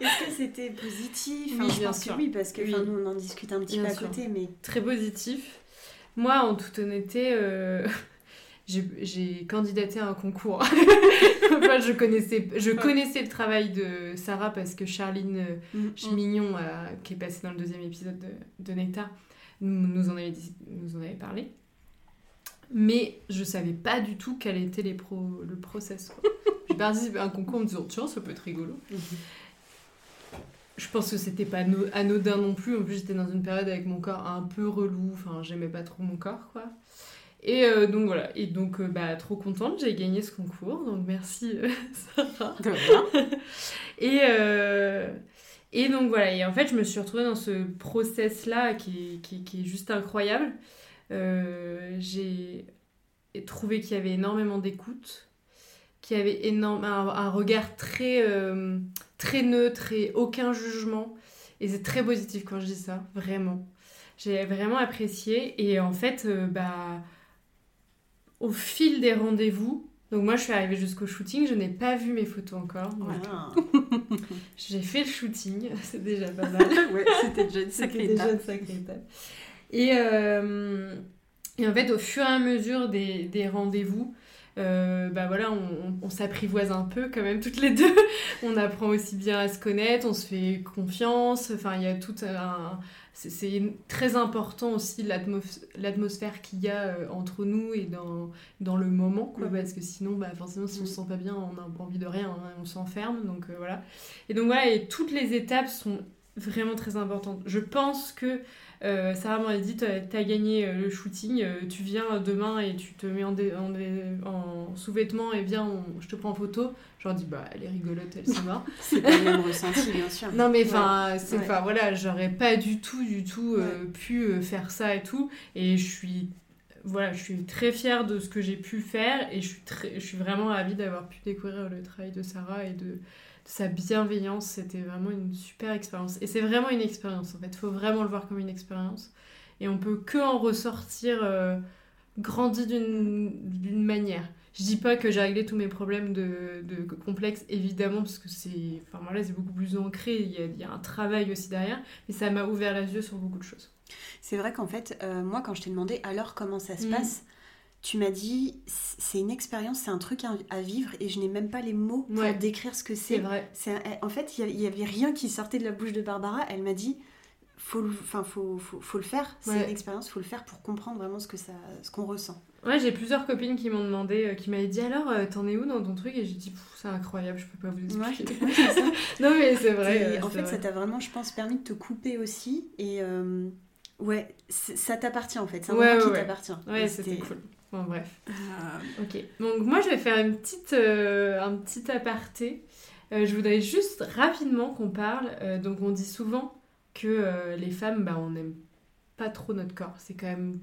Est-ce que c'était positif? Oui, Je bien pense sûr. que oui, parce que Oui. nous, on en discute un petit Bien peu à sûr. côté, mais... Très positif. Moi, en toute honnêteté, euh, j'ai candidaté à un concours. enfin, je connaissais, je connaissais le travail de Sarah parce que Charline euh, Mm. Chimignon, euh, qui est passée dans le deuxième épisode de, de Nectar, nous, nous, en avait, dit- nous en avait parlé. Mais je savais pas du tout quel était les pro, le process. J'ai participé à un concours en me disant tiens, ça peut être rigolo. Mhm. Je pense que c'était pas ano- anodin non plus. En plus, j'étais dans une période avec mon corps un peu relou. Enfin, j'aimais pas trop mon corps, quoi. Et euh, donc voilà. Et donc, euh, bah, trop contente, j'ai gagné ce concours. Donc merci, euh, Sarah. De rien. Et, et donc voilà, et en fait je me suis retrouvée dans ce process-là qui est, qui, qui est juste incroyable. J'ai trouvé qu'il y avait énormément d'écoute, qu'il y avait énorme, un, un regard très, très neutre et aucun jugement. Et c'est très positif quand je dis ça, vraiment. J'ai vraiment apprécié. Et en fait, bah, au fil des rendez-vous, donc moi je suis arrivée jusqu'au shooting, je n'ai pas vu mes photos encore. Ah. j'ai fait le shooting, c'est déjà pas mal. ouais, c'était déjà une sacrée déjà étape. une sacrée étape. Et, euh, et en fait, au fur et à mesure des, des rendez-vous, bah voilà, on, on s'apprivoise un peu quand même toutes les deux. on apprend aussi bien à se connaître, on se fait confiance. Enfin, il y a tout un, c'est très important aussi l'atmosphère qu'il y a euh, entre nous et dans, dans le moment, quoi, mm. parce que sinon, bah, forcément, si on se sent pas bien, on n'a envie de rien, hein, on s'enferme, donc euh, voilà. Et donc voilà, et toutes les étapes sont vraiment très importantes. Je pense que euh, Sarah m'a dit tu as gagné euh, le shooting, euh, tu viens demain et tu te mets en, en, sous-vêtements et viens, je te prends en photo. Je leur dis bah elle est rigolote, elle s'en va. c'est pas le même ressenti, bien sûr. Non mais enfin, c'est voilà, j'aurais pas du tout, du tout pu faire ça et tout. Et je suis voilà, je suis très fière de ce que j'ai pu faire et je suis, très, je suis vraiment ravie d'avoir pu découvrir le travail de Sarah et de, sa bienveillance, c'était vraiment une super expérience. Et c'est vraiment une expérience en fait, il faut vraiment le voir comme une expérience. Et on peut que en ressortir euh, grandi d'une manière. Je dis pas que j'ai réglé tous mes problèmes de, de complexe, évidemment, parce que c'est enfin, voilà, beaucoup plus ancré, il y, a, il y, a, un travail aussi derrière, mais ça m'a ouvert les yeux sur beaucoup de choses. C'est vrai qu'en fait, euh, moi, quand je t'ai demandé alors comment ça se mm. passe, tu m'as dit c'est une expérience, c'est un truc à, vivre et je n'ai même pas les mots pour décrire ce que c'est. C'est vrai. en fait, il n'y avait rien qui sortait de la bouche de Barbara. Elle m'a dit faut le, faut, faut, faut, le faire, c'est une expérience, faut le faire pour comprendre vraiment ce que ça, ce qu'on ressent. Ouais, j'ai plusieurs copines qui m'ont demandé, euh, qui m'avaient dit alors, euh, t'en es où dans ton truc? Et j'ai dit, c'est incroyable, je peux pas vous expliquer. non, mais c'est vrai. en fait, ça t'a vraiment, je pense, permis de te couper aussi. Et euh, ouais, ça t'appartient en fait. C'est un ouais, qui t'appartient. Ouais, c'était cool bref. Euh, ok. Donc moi, je vais faire une petite, euh, un petit aparté. Euh, je voudrais juste rapidement qu'on parle. donc on dit souvent que les femmes, bah, on n'aime pas trop notre corps. C'est quand même...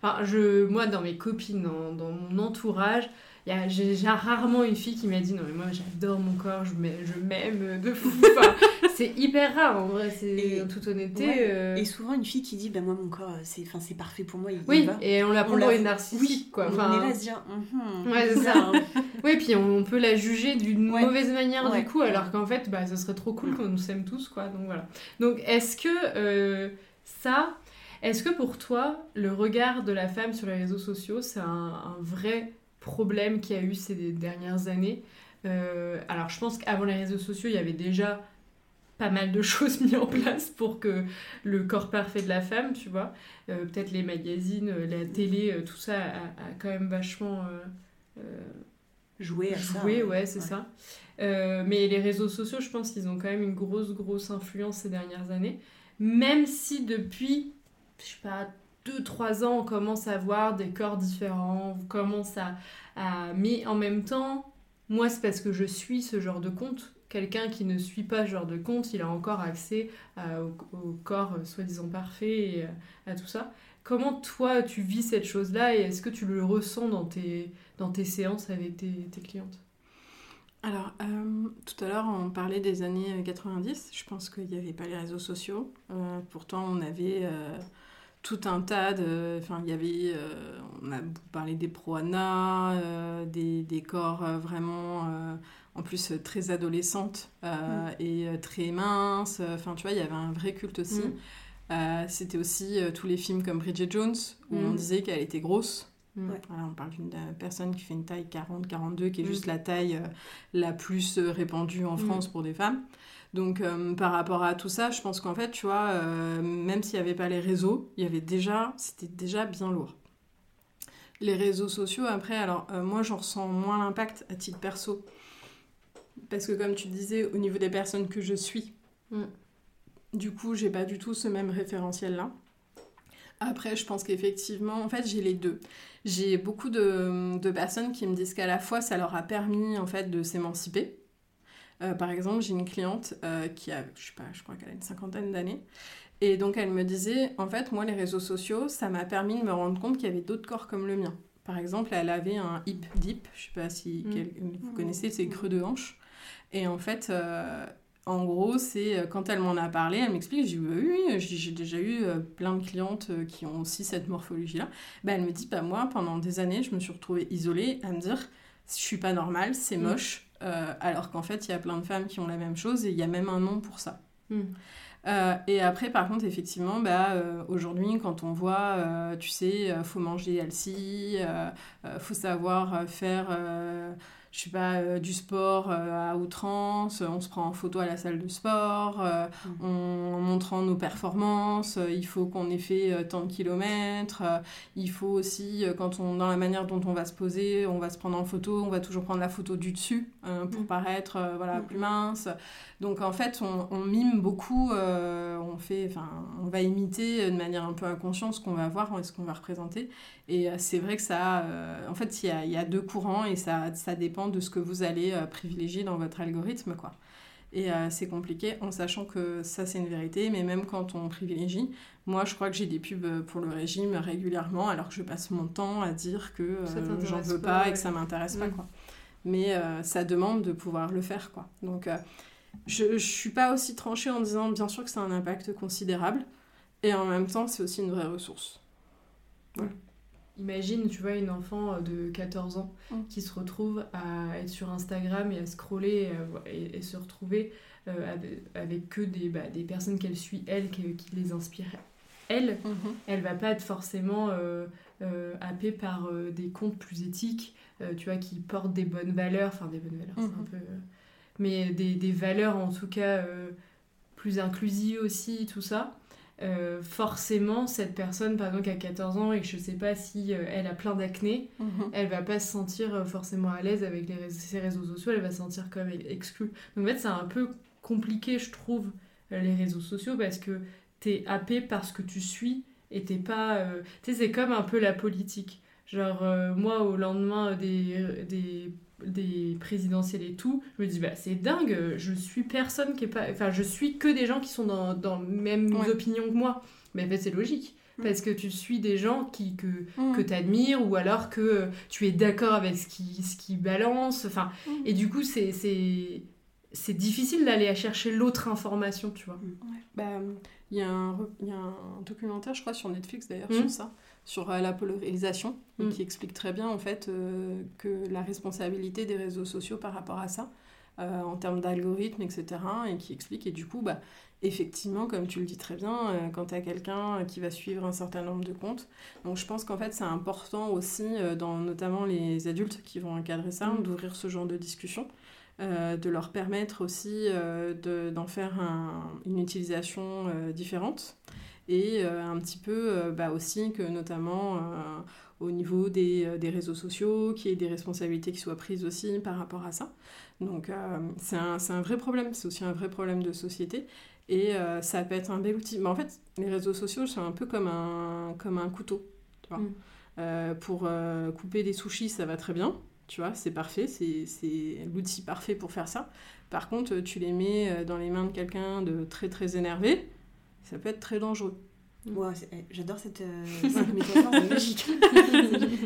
Enfin, je, moi, dans mes copines, dans, dans mon entourage, j'ai rarement une fille qui m'a dit non mais moi j'adore mon corps, je m'aime de fou. c'est hyper rare en vrai, c'est en toute honnêteté. Euh. Et souvent une fille qui dit bah moi mon corps c'est parfait pour moi. Il oui, et on la prend pour une narcissique quoi. Enfin, on est là se dire. Mhm, ouais c'est ça. Hein. oui puis on, peut la juger d'une mauvaise manière du coup alors qu'en fait bah ce serait trop cool qu'on nous s'aime tous quoi donc voilà. Donc est-ce que euh, ça est-ce que pour toi, le regard de la femme sur les réseaux sociaux, c'est un, un vrai problème qu'il y a eu ces dernières années. Euh, alors je pense qu'avant les réseaux sociaux, il y avait déjà pas mal de choses mises en place pour que le corps parfait de la femme, tu vois. Euh, peut-être les magazines, euh, la télé, tout ça a, quand même vachement joué à joué, ça. ouais, c'est ça. mais les réseaux sociaux, je pense qu'ils ont quand même une grosse, grosse influence ces dernières années. Même si depuis, je sais pas, 2-3 ans, on commence à voir des corps différents, on commence à, Mais en même temps, moi, c'est parce que je suis ce genre de compte. Quelqu'un qui ne suit pas ce genre de compte, il a encore accès au, corps euh, soi-disant parfait et euh, à tout ça. Comment toi, tu vis cette chose-là et est-ce que tu le ressens dans tes, dans tes séances avec tes, clientes? Alors, euh, tout à l'heure, on parlait des années 90. Je pense qu'il n'y avait pas les réseaux sociaux. pourtant, on avait tout un tas de. Enfin, il y avait. Euh, on a parlé des proanas, euh, des, des, corps euh, vraiment. en plus, très adolescentes mm. et très minces. Enfin, tu vois, il y avait un vrai culte aussi. Mm. C'était aussi tous les films comme Bridget Jones, où on mm. disait qu'elle était grosse. on parle d'une personne qui fait une taille 40-42, qui est juste la taille la plus répandue en France pour des femmes. Donc euh, par rapport à tout ça, je pense qu'en fait, tu vois, euh, même s'il n'y avait pas les réseaux, il y avait déjà, c'était déjà bien lourd. Les réseaux sociaux, après, alors euh, moi j'en ressens moins l'impact à titre perso. Parce que comme tu disais, au niveau des personnes que je suis, mm. du coup, j'ai pas du tout ce même référentiel-là. Après, je pense qu'effectivement, en fait, j'ai les deux. J'ai beaucoup de, de, personnes qui me disent qu'à la fois, ça leur a permis, en fait, de s'émanciper. Euh, par exemple, j'ai une cliente euh, qui a, je sais pas, je crois qu'elle a une cinquantaine d'années. Et donc elle me disait, en fait, moi, les réseaux sociaux, ça m'a permis de me rendre compte qu'il y avait d'autres corps comme le mien. Par exemple, elle avait un hip dip, je sais pas si mm. vous connaissez, c'est creux de hanche. Et en fait, euh, en gros, c'est quand elle m'en a parlé, elle m'explique, j'ai dit oui, oui j'ai déjà eu plein de clientes qui ont aussi cette morphologie-là. Ben, elle me dit, bah, moi, pendant des années, je me suis retrouvée isolée à me dire, je suis pas normale, c'est mm. moche, euh, alors qu'en fait, il y a plein de femmes qui ont la même chose et il y a même un nom pour ça. Mm. Euh, et après, par contre, effectivement, bah, euh, aujourd'hui, quand on voit, tu sais, faut manger healthy, faut savoir faire je sais pas, euh, du sport euh, à outrance, on se prend en photo à la salle de sport, euh, mm. en montrant nos performances, il faut qu'on ait fait tant de kilomètres, il faut aussi, quand on, dans la manière dont on va se poser, on va se prendre en photo, on va toujours prendre la photo du dessus pour mm. paraître voilà, mm. plus mince. Donc en fait, on, mime beaucoup, on, fait, on va imiter de manière un peu inconsciente ce qu'on va voir et ce qu'on va représenter. Et c'est vrai que ça, en fait, il y a, y a, deux courants et ça, ça dépend de ce que vous allez euh, privilégier dans votre algorithme, quoi. Et euh, c'est compliqué en sachant que ça c'est une vérité, mais même quand on privilégie, moi je crois que j'ai des pubs pour le régime régulièrement alors que je passe mon temps à dire que euh, j'en veux pas, et que ça m'intéresse pas. Mm. Quoi. Mais ça demande de pouvoir le faire. Quoi. Donc je, je suis pas aussi tranchée en disant bien sûr que c'est un impact considérable et en même temps c'est aussi une vraie ressource. Voilà. Imagine, tu vois, une enfant euh, de 14 ans mm. qui se retrouve à être sur Instagram et à scroller euh, et, et, se retrouver euh, avec, que des, bah, des personnes qu'elle suit, elle, qui, les inspirent. Elle, mm-hmm. elle va pas être forcément happée par des comptes plus éthiques, tu vois, qui portent des bonnes valeurs, enfin des bonnes valeurs, c'est un mm-hmm. peu... mais des, des, valeurs en tout cas plus inclusives aussi, tout ça. Euh, forcément, cette personne, par exemple, qui a 14 ans et que je sais pas si euh, elle a plein d'acné, mhm. elle va pas se sentir euh, forcément à l'aise avec les ses réseaux sociaux, elle va se sentir comme exclue. Donc en fait, c'est un peu compliqué, je trouve, les réseaux sociaux parce que t'es happé parce que tu suis et t'es pas. tu sais, c'est comme un peu la politique. Genre, moi, au lendemain des, des des présidentielles et tout, je me dis bah c'est dingue, je suis personne qui est pas enfin je suis que des gens qui sont dans dans mêmes opinions que moi. Mais en fait c'est logique mm. parce que tu suis des gens qui que mm. que tu admires ou alors que tu es d'accord avec ce qui ce qui balance enfin mm. et du coup c'est c'est c'est difficile d'aller à chercher l'autre information, tu vois. Bah il y, a un, y a un documentaire, je crois, sur Netflix d'ailleurs, sur ça, sur euh, la polarisation, mm. qui explique très bien en fait euh, que la responsabilité des réseaux sociaux par rapport à ça, euh, en termes d'algorithmes, etc., et qui explique, et du coup, bah, effectivement, comme tu le dis très bien, quand tu as quelqu'un qui va suivre un certain nombre de comptes, donc je pense qu'en fait c'est important aussi, dans notamment les adultes qui vont encadrer ça, mm. d'ouvrir ce genre de discussion. de leur permettre aussi d'en faire une utilisation différente et euh, un petit peu euh, bah, aussi que notamment euh, au niveau des, des, réseaux sociaux, qu'il y ait des responsabilités qui soient prises aussi par rapport à ça. Donc c'est un, un, vrai problème, c'est aussi un vrai problème de société. Et ça peut être un bel outil. Mais en fait, les réseaux sociaux, c'est un peu comme un, comme un couteau. Tu vois. Mm. pour couper des sushis, ça va très bien. Tu vois, c'est parfait, c'est l'outil parfait pour faire ça. Par contre, tu les mets dans les mains de quelqu'un de très très énervé, ça peut être très dangereux. Eh, j'adore cette, euh, cette métaphore, c'est magique.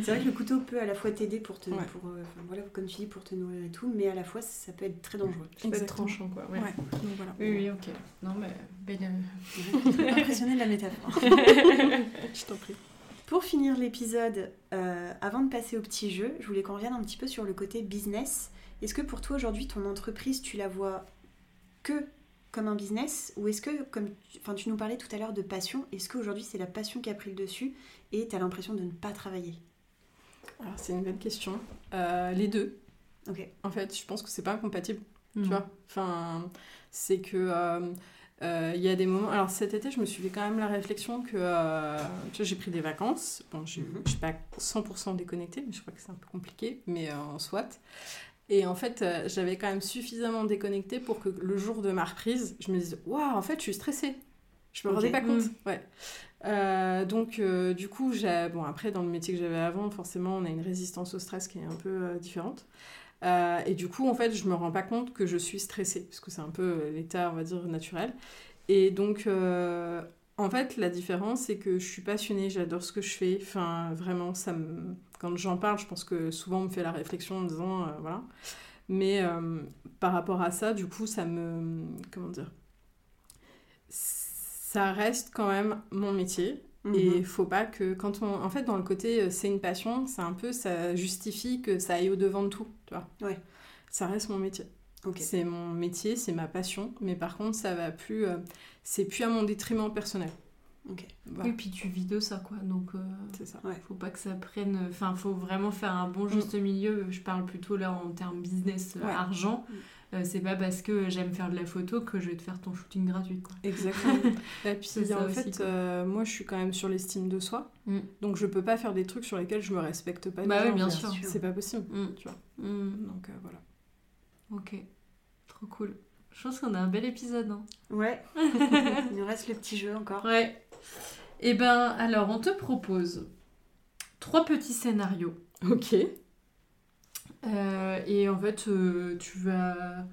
c'est vrai que le couteau peut à la fois t'aider pour te, pour, euh, voilà, comme tu dis, pour te nourrir et tout, mais à la fois ça peut être très dangereux. Ça peut être tranchant, quoi. Ouais. Donc, voilà. Oui, oui, ok. Non, mais ben, euh... impressionné de la métaphore. Je t'en prie. Pour finir l'épisode, euh, avant de passer au petit jeu, je voulais qu'on revienne un petit peu sur le côté business. Est-ce que pour toi aujourd'hui, ton entreprise, tu la vois que comme un business ou est-ce que, comme enfin, tu nous parlais tout à l'heure de passion, est-ce qu'aujourd'hui c'est la passion qui a pris le dessus et tu as l'impression de ne pas travailler? Alors c'est une bonne question. Euh, les deux. Ok. En fait, je pense que c'est pas incompatible. Tu vois Enfin, c'est que. Euh, euh, il y a des moments. Alors cet été, je me suis fait quand même la réflexion que tu vois, j'ai pris des vacances. Bon, je ne mhm. suis pas 100% déconnectée, mais je crois que c'est un peu compliqué, mais en soit. Et en fait, euh, j'avais quand même suffisamment déconnecté pour que le jour de ma reprise, je me dise Waouh, en fait, je suis stressée. Je me rendais pas compte. Mm. Ouais. Euh, donc, euh, du coup, bon, après, dans le métier que j'avais avant, forcément, on a une résistance au stress qui est un peu différente. et du coup, en fait, je me rends pas compte que je suis stressée, parce que c'est un peu l'état, on va dire, naturel. Et donc, en fait, la différence, c'est que je suis passionnée, j'adore ce que je fais. Enfin, vraiment, ça me... quand j'en parle, je pense que souvent on me fait la réflexion en disant, euh, voilà. Mais euh, par rapport à ça, du coup, ça me... Comment dire Ça reste quand même mon métier. Et il mhm. faut pas que quand on... En fait, dans le côté, euh, c'est une passion, c'est un peu, ça justifie que ça aille au-devant de tout, tu vois. Ouais. Ça reste mon métier. Ok. C'est mon métier, c'est ma passion, mais par contre, ça va plus. c'est plus à mon détriment personnel. Et puis tu vis de ça, quoi. Donc, euh, c'est ça. Ouais. faut pas que ça prenne. Enfin, faut vraiment faire un bon juste milieu. Je parle plutôt là en termes business, Ouais. argent. Mm. Euh, c'est pas parce que j'aime faire de la photo que je vais te faire ton shooting gratuit, quoi. Exactement. Et puis, en aussi, fait, euh, moi, je suis quand même sur l'estime de soi. Mm. Donc, je peux pas faire des trucs sur lesquels je me respecte pas. Bah oui, bien sûr. C'est pas possible. Mm. Tu vois. Mm. Donc, euh, voilà. Ok. Trop cool. Je pense qu'on a un bel épisode, hein. Ouais. Il nous reste le petit jeu encore. Ouais. Eh ben, alors, on te propose trois petits scénarios. Ok. Euh, et en fait, euh, tu, vas,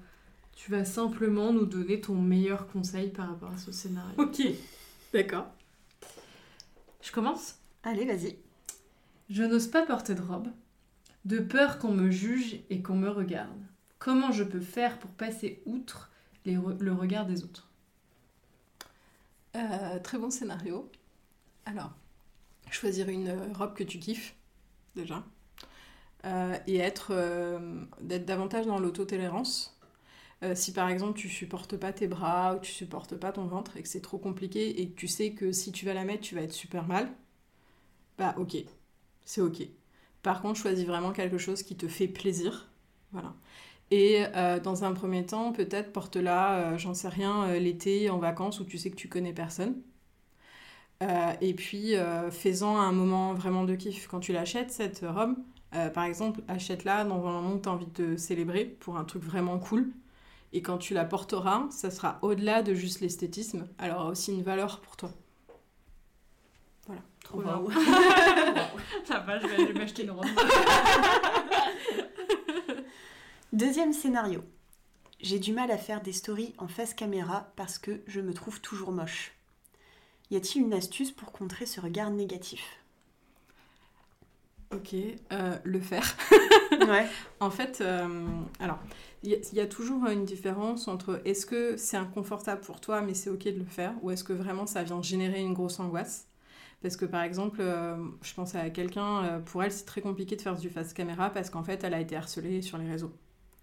tu vas simplement nous donner ton meilleur conseil par rapport à ce scénario. Ok. D'accord. Je commence? Allez, vas-y. Je n'ose pas porter de robe, de peur qu'on me juge et qu'on me regarde. Comment je peux faire pour passer outre les re- le regard des autres? Euh, très bon scénario. Alors, choisir une euh, robe que tu kiffes, déjà. Euh, et être d'être davantage dans l'autotolérance. Si par exemple tu supportes pas tes bras ou tu supportes pas ton ventre et que c'est trop compliqué et que tu sais que si tu vas la mettre tu vas être super mal, bah ok, c'est ok. Par contre, choisis vraiment quelque chose qui te fait plaisir. Voilà. Et euh, dans un premier temps, peut-être porte-la, euh, j'en sais rien, euh, l'été en vacances où tu sais que tu connais personne. Et puis, fais-en un moment vraiment de kiff. Quand tu l'achètes, cette robe, par exemple, achète-la dans un moment où tu as envie de te célébrer pour un truc vraiment cool. Et quand tu la porteras, ça sera au-delà de juste l'esthétisme. Elle aura aussi une valeur pour toi. Trop Wow. bien. Ça va, je vais m'acheter une robe. Deuxième scénario. J'ai du mal à faire des stories en face caméra parce que je me trouve toujours moche. Y a-t-il une astuce pour contrer ce regard négatif? Ok, euh, le faire. Ouais. En fait, euh, alors, il y, a- il y a toujours une différence entre est-ce que c'est inconfortable pour toi, mais c'est ok de le faire, ou est-ce que vraiment ça vient générer une grosse angoisse? Parce que par exemple, euh, je pense à quelqu'un, pour elle, c'est très compliqué de faire du face caméra parce qu'en fait, elle a été harcelée sur les réseaux.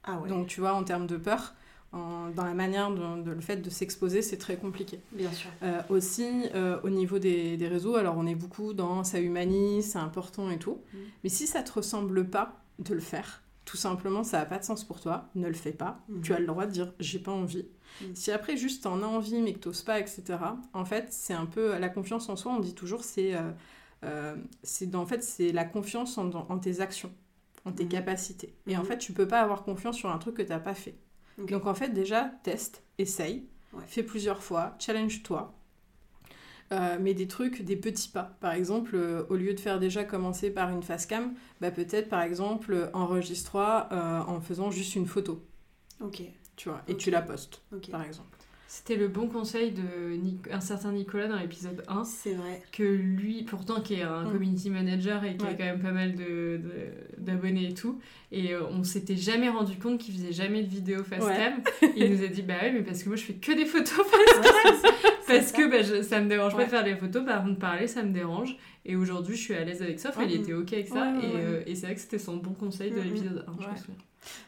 Ah ouais. Donc, tu vois, en termes de peur, en- dans la manière de, de- le fait de s'exposer, c'est très compliqué. Bien sûr. Euh, aussi, euh, au niveau des, des réseaux, alors on est beaucoup dans ça humanise, c'est important et tout. Mm. Mais si ça te ressemble pas de le faire, tout simplement, ça n'a pas de sens pour toi, ne le fais pas. Mhm. Tu as le droit de dire j'ai pas envie. Mm. Si après juste t'en as envie mais que t'oses pas, etc. En fait, c'est un peu la confiance en soi. On dit toujours c'est euh, euh, c'est en fait c'est la confiance en, en tes actions, en tes Mhm. capacités. Et en Mhm. fait, tu peux pas avoir confiance sur un truc que t'as pas fait. Donc en fait, déjà, teste, essaye, Ouais. fais plusieurs fois, challenge-toi. Euh, mais des trucs, des petits pas. Par exemple, euh, au lieu de faire déjà commencer par une face cam, bah peut-être par exemple euh, enregistre-toi euh, en faisant juste une photo, Ok. tu vois, et tu la postes, Ok. par exemple. C'était le bon conseil de Nic- un certain Nicolas dans l'épisode 1. C'est vrai. que lui, pourtant qui est un Mm. community manager et qui a Ouais. quand même pas mal de- de- d'abonnés et tout, et euh, on s'était jamais rendu compte qu'il faisait jamais de vidéo face Ouais. cam. il nous a dit bah oui mais parce que moi je fais que des photos face cam parce que bah, je- ça me dérange pas Ouais. de faire des photos, par contre parler ça me dérange. Et aujourd'hui je suis à l'aise avec ça. Enfin, il Ouais. était ok avec ça Ouais, ouais, et, ouais. euh, et c'est vrai que c'était son bon conseil de Mm, mm. l'épisode 1. je me Ouais. souviens.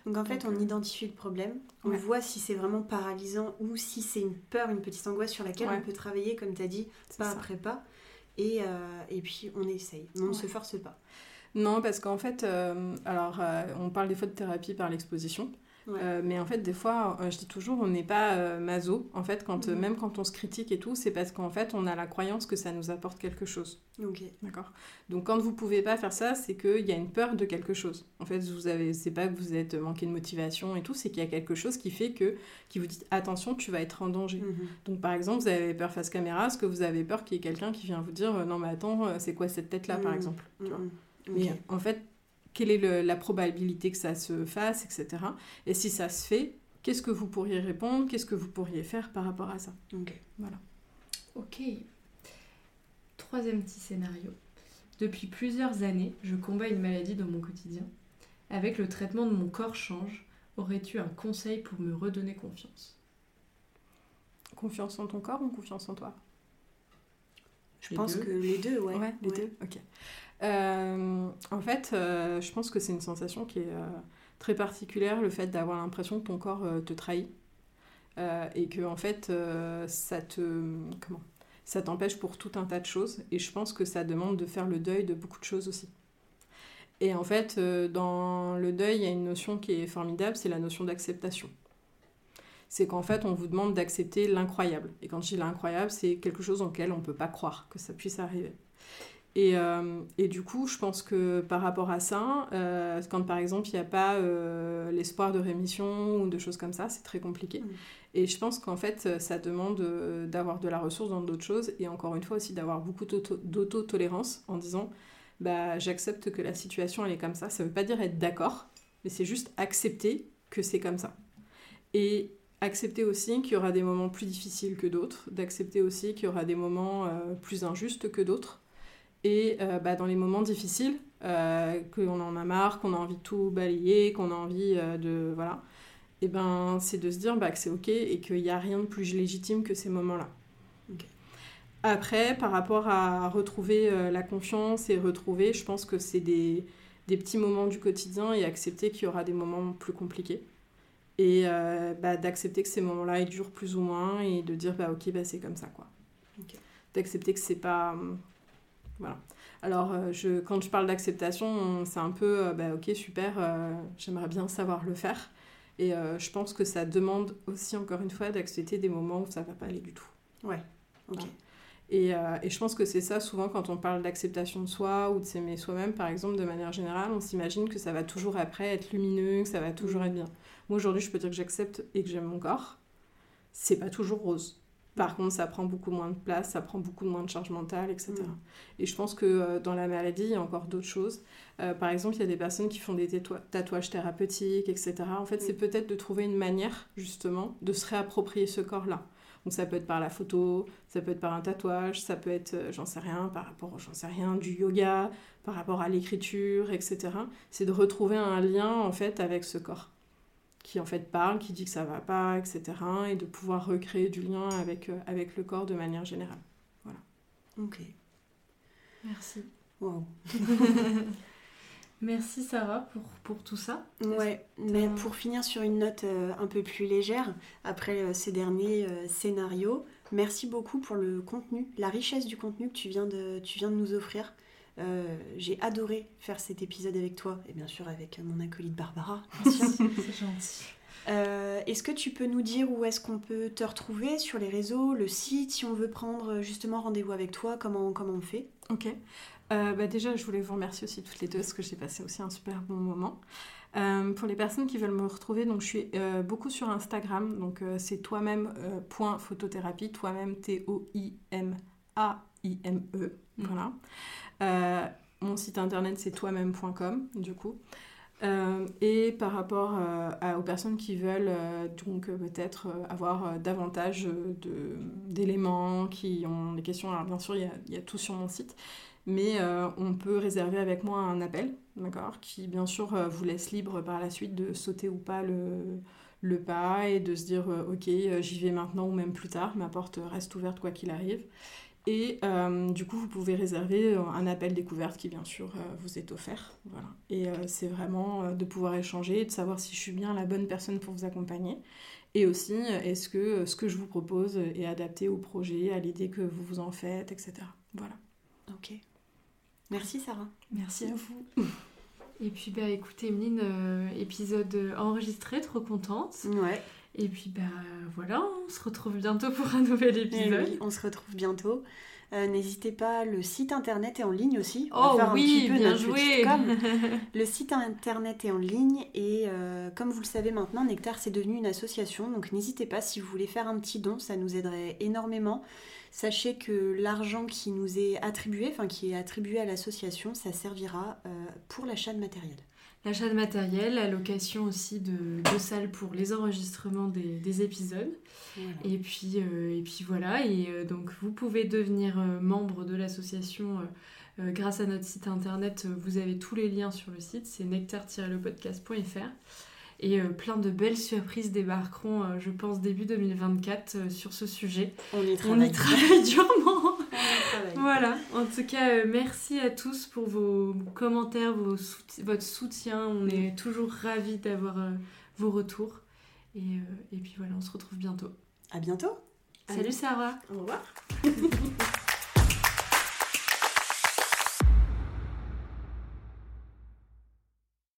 Donc en fait, on identifie le problème, on Ouais. voit si c'est vraiment paralysant ou si c'est une peur, une petite angoisse sur laquelle Ouais. on peut travailler, comme tu as dit, pas ça. après pas. Et, euh, et puis on essaye, on ne se force pas. Non, parce qu'en fait, euh, alors euh, on parle des fois de thérapie par l'exposition, Ouais. euh, mais en fait, des fois, euh, je dis toujours, on n'est pas euh, maso. En fait, quand, euh, Mhm. même quand on se critique et tout, c'est parce qu'en fait, on a la croyance que ça nous apporte quelque chose. Ok. D'accord? Donc quand vous pouvez pas faire ça, c'est qu'il y a une peur de quelque chose. En fait, vous avez, c'est pas que vous êtes manqué de motivation et tout, c'est qu'il y a quelque chose qui fait que, qui vous dit attention, tu vas être en danger. Mhm. Donc par exemple, vous avez peur face caméra, est-ce que vous avez peur qu'il y ait quelqu'un qui vient vous dire non mais attends, c'est quoi cette tête là par Mhm. exemple? tu vois? Mais Ok. en fait, quelle est le- la probabilité que ça se fasse, etc. Et si ça se fait, qu'est-ce que vous pourriez répondre, qu'est-ce que vous pourriez faire par rapport à ça. Ok. Voilà. Ok. Troisième petit scénario. Depuis plusieurs années, je combats une maladie dans mon quotidien. Avec le traitement de mon corps change, aurais-tu un conseil pour me redonner confiance? Confiance en ton corps ou confiance en toi? Je Les pense deux. que les deux, ouais. Ouais, les Ouais. deux. Ok. Euh, en fait, euh, je pense que c'est une sensation qui est euh, très particulière le fait d'avoir l'impression que ton corps te trahit. et que en fait ça te comment ça t'empêche pour tout un tas de choses et je pense que ça demande de faire le deuil de beaucoup de choses aussi. Et en fait, dans le deuil, il y a une notion qui est formidable, c'est la notion d'acceptation. C'est qu'en fait, on vous demande d'accepter l'incroyable. Et quand je dis l'incroyable, c'est quelque chose auquel on ne peut pas croire que ça puisse arriver. Et, euh, et, du coup, je pense que par rapport à ça, euh, quand par exemple il n'y a pas l'espoir de rémission ou de choses comme ça, c'est très compliqué. Mm. Et je pense qu'en fait, ça demande d'avoir de la ressource dans d'autres choses et encore une fois aussi d'avoir beaucoup d'auto-tolérance en disant bah, j'accepte que la situation elle est comme ça. Ça ne veut pas dire être d'accord, mais c'est juste accepter que c'est comme ça. Et accepter aussi qu'il y aura des moments plus difficiles que d'autres, d'accepter aussi qu'il y aura des moments euh, plus injustes que d'autres. Et euh, bah, dans les moments difficiles, euh, qu'on en a marre, qu'on a envie de tout balayer, qu'on a envie de... Voilà. Et ben, c'est de se dire bah, que c'est ok et qu'il n'y a rien de plus légitime que ces moments-là. Après, par rapport à retrouver euh, la confiance et retrouver, je pense que c'est des, des, petits moments du quotidien et accepter qu'il y aura des moments plus compliqués. Et euh, bah, d'accepter que ces moments-là, ils durent plus ou moins et de dire, bah ok, bah, c'est comme ça, quoi. D'accepter que c'est pas... Voilà. Alors, euh, je, quand je parle d'acceptation, c'est un peu, bah ok, super, j'aimerais bien savoir le faire. Et je pense que ça demande aussi, encore une fois, d'accepter des moments où ça va pas aller du tout. Ouais, ok. Euh, et, je pense que c'est ça, souvent, quand on parle d'acceptation de soi ou de s'aimer soi-même, par exemple, de manière générale, on s'imagine que ça va toujours après être lumineux, que ça va toujours mm. être bien. Moi, aujourd'hui, je peux dire que j'accepte et que j'aime mon corps. C'est pas toujours rose. Par contre, ça prend beaucoup moins de place, ça prend beaucoup moins de charge mentale, etc. Mm. Et je pense que euh, dans la maladie, il y a encore d'autres choses. Euh, par exemple, il y a des personnes qui font des tatouages thérapeutiques, etc. En fait, c'est mm. peut-être de trouver une manière, justement, de se réapproprier ce corps-là. Donc ça peut être par la photo, ça peut être par un tatouage, ça peut être, euh, j'en sais rien, par rapport, j'en sais rien, du yoga, par rapport à l'écriture, etc. C'est de retrouver un lien en fait avec ce corps qui en fait parle, qui dit que ça va pas, etc. Et de pouvoir recréer du lien avec, euh, avec le corps de manière générale. Voilà. Ok. Merci. Wow. Merci Sarah pour, pour tout ça. Ouais, mais pour finir sur une note euh, un peu plus légère, après euh, ces derniers euh, scénarios, merci beaucoup pour le contenu, la richesse du contenu que tu viens de, tu viens de nous offrir. J'ai adoré faire cet épisode avec toi et bien sûr avec mon acolyte Barbara. C'est gentil. est-ce que tu peux nous dire où est-ce qu'on peut te retrouver sur les réseaux, le site, si on veut prendre justement rendez-vous avec toi, comment, comment on fait? Ok. Euh, bah déjà, je voulais vous remercier aussi toutes les deux parce que j'ai passé aussi un super bon moment. Euh, pour les personnes qui veulent me retrouver, donc je suis euh, beaucoup sur Instagram, donc c'est toi-même point photothérapie, toi-même T-O-I-M-A-I-M-E, mm. Voilà. mon site internet c'est toi-même.com du coup. et par rapport aux personnes qui veulent donc peut-être avoir davantage d'éléments, qui ont des questions, alors bien sûr il y, y, a tout sur mon site, mais euh, on peut réserver avec moi un appel, d'accord, qui bien sûr euh, vous laisse libre par la suite de sauter ou pas le, le pas et de se dire euh, ok j'y vais maintenant ou même plus tard, ma porte reste ouverte quoi qu'il arrive. Et du coup, vous pouvez réserver un appel découverte qui, bien sûr, vous est offert. Voilà. Et c'est vraiment de pouvoir échanger, de savoir si je suis bien la bonne personne pour vous accompagner. Et aussi, est-ce que ce que je vous propose est adapté au projet, à l'idée que vous vous en faites, etc. Voilà. Ok. Merci Sarah. Merci à vous. Et puis bah écoutez Emeline, euh, épisode enregistré, trop contente. Ouais. Et puis bah voilà, on se retrouve bientôt pour un nouvel eh épisode. Oui, on se retrouve bientôt. Euh, n'hésitez pas, le site internet est en ligne aussi. oh oui, bien joué. le site internet est en ligne et euh, comme vous le savez maintenant, Nectar c'est devenu une association. Donc n'hésitez pas si vous voulez faire un petit don, ça nous aiderait énormément. Sachez que l'argent qui nous est attribué, enfin qui est attribué à l'association, ça servira euh, pour l'achat de matériel. L'achat de matériel, la location aussi de, de salles pour les enregistrements des, épisodes. Et, puis, euh, et puis voilà, et euh, donc vous pouvez devenir membre de l'association grâce à notre site internet. Vous avez tous les liens sur le site, c'est nectar-lepodcast.fr et euh, plein de belles surprises débarqueront, euh, je pense, début 2024 euh, sur ce sujet. On y travaille, On y travaille durement. Travail. Voilà, en tout cas, euh, merci à tous pour vos commentaires, vos votre soutien. On est toujours ravis d'avoir euh, vos retours. Et, euh, et puis voilà, on se retrouve bientôt. À bientôt. Salut Sarah Au revoir.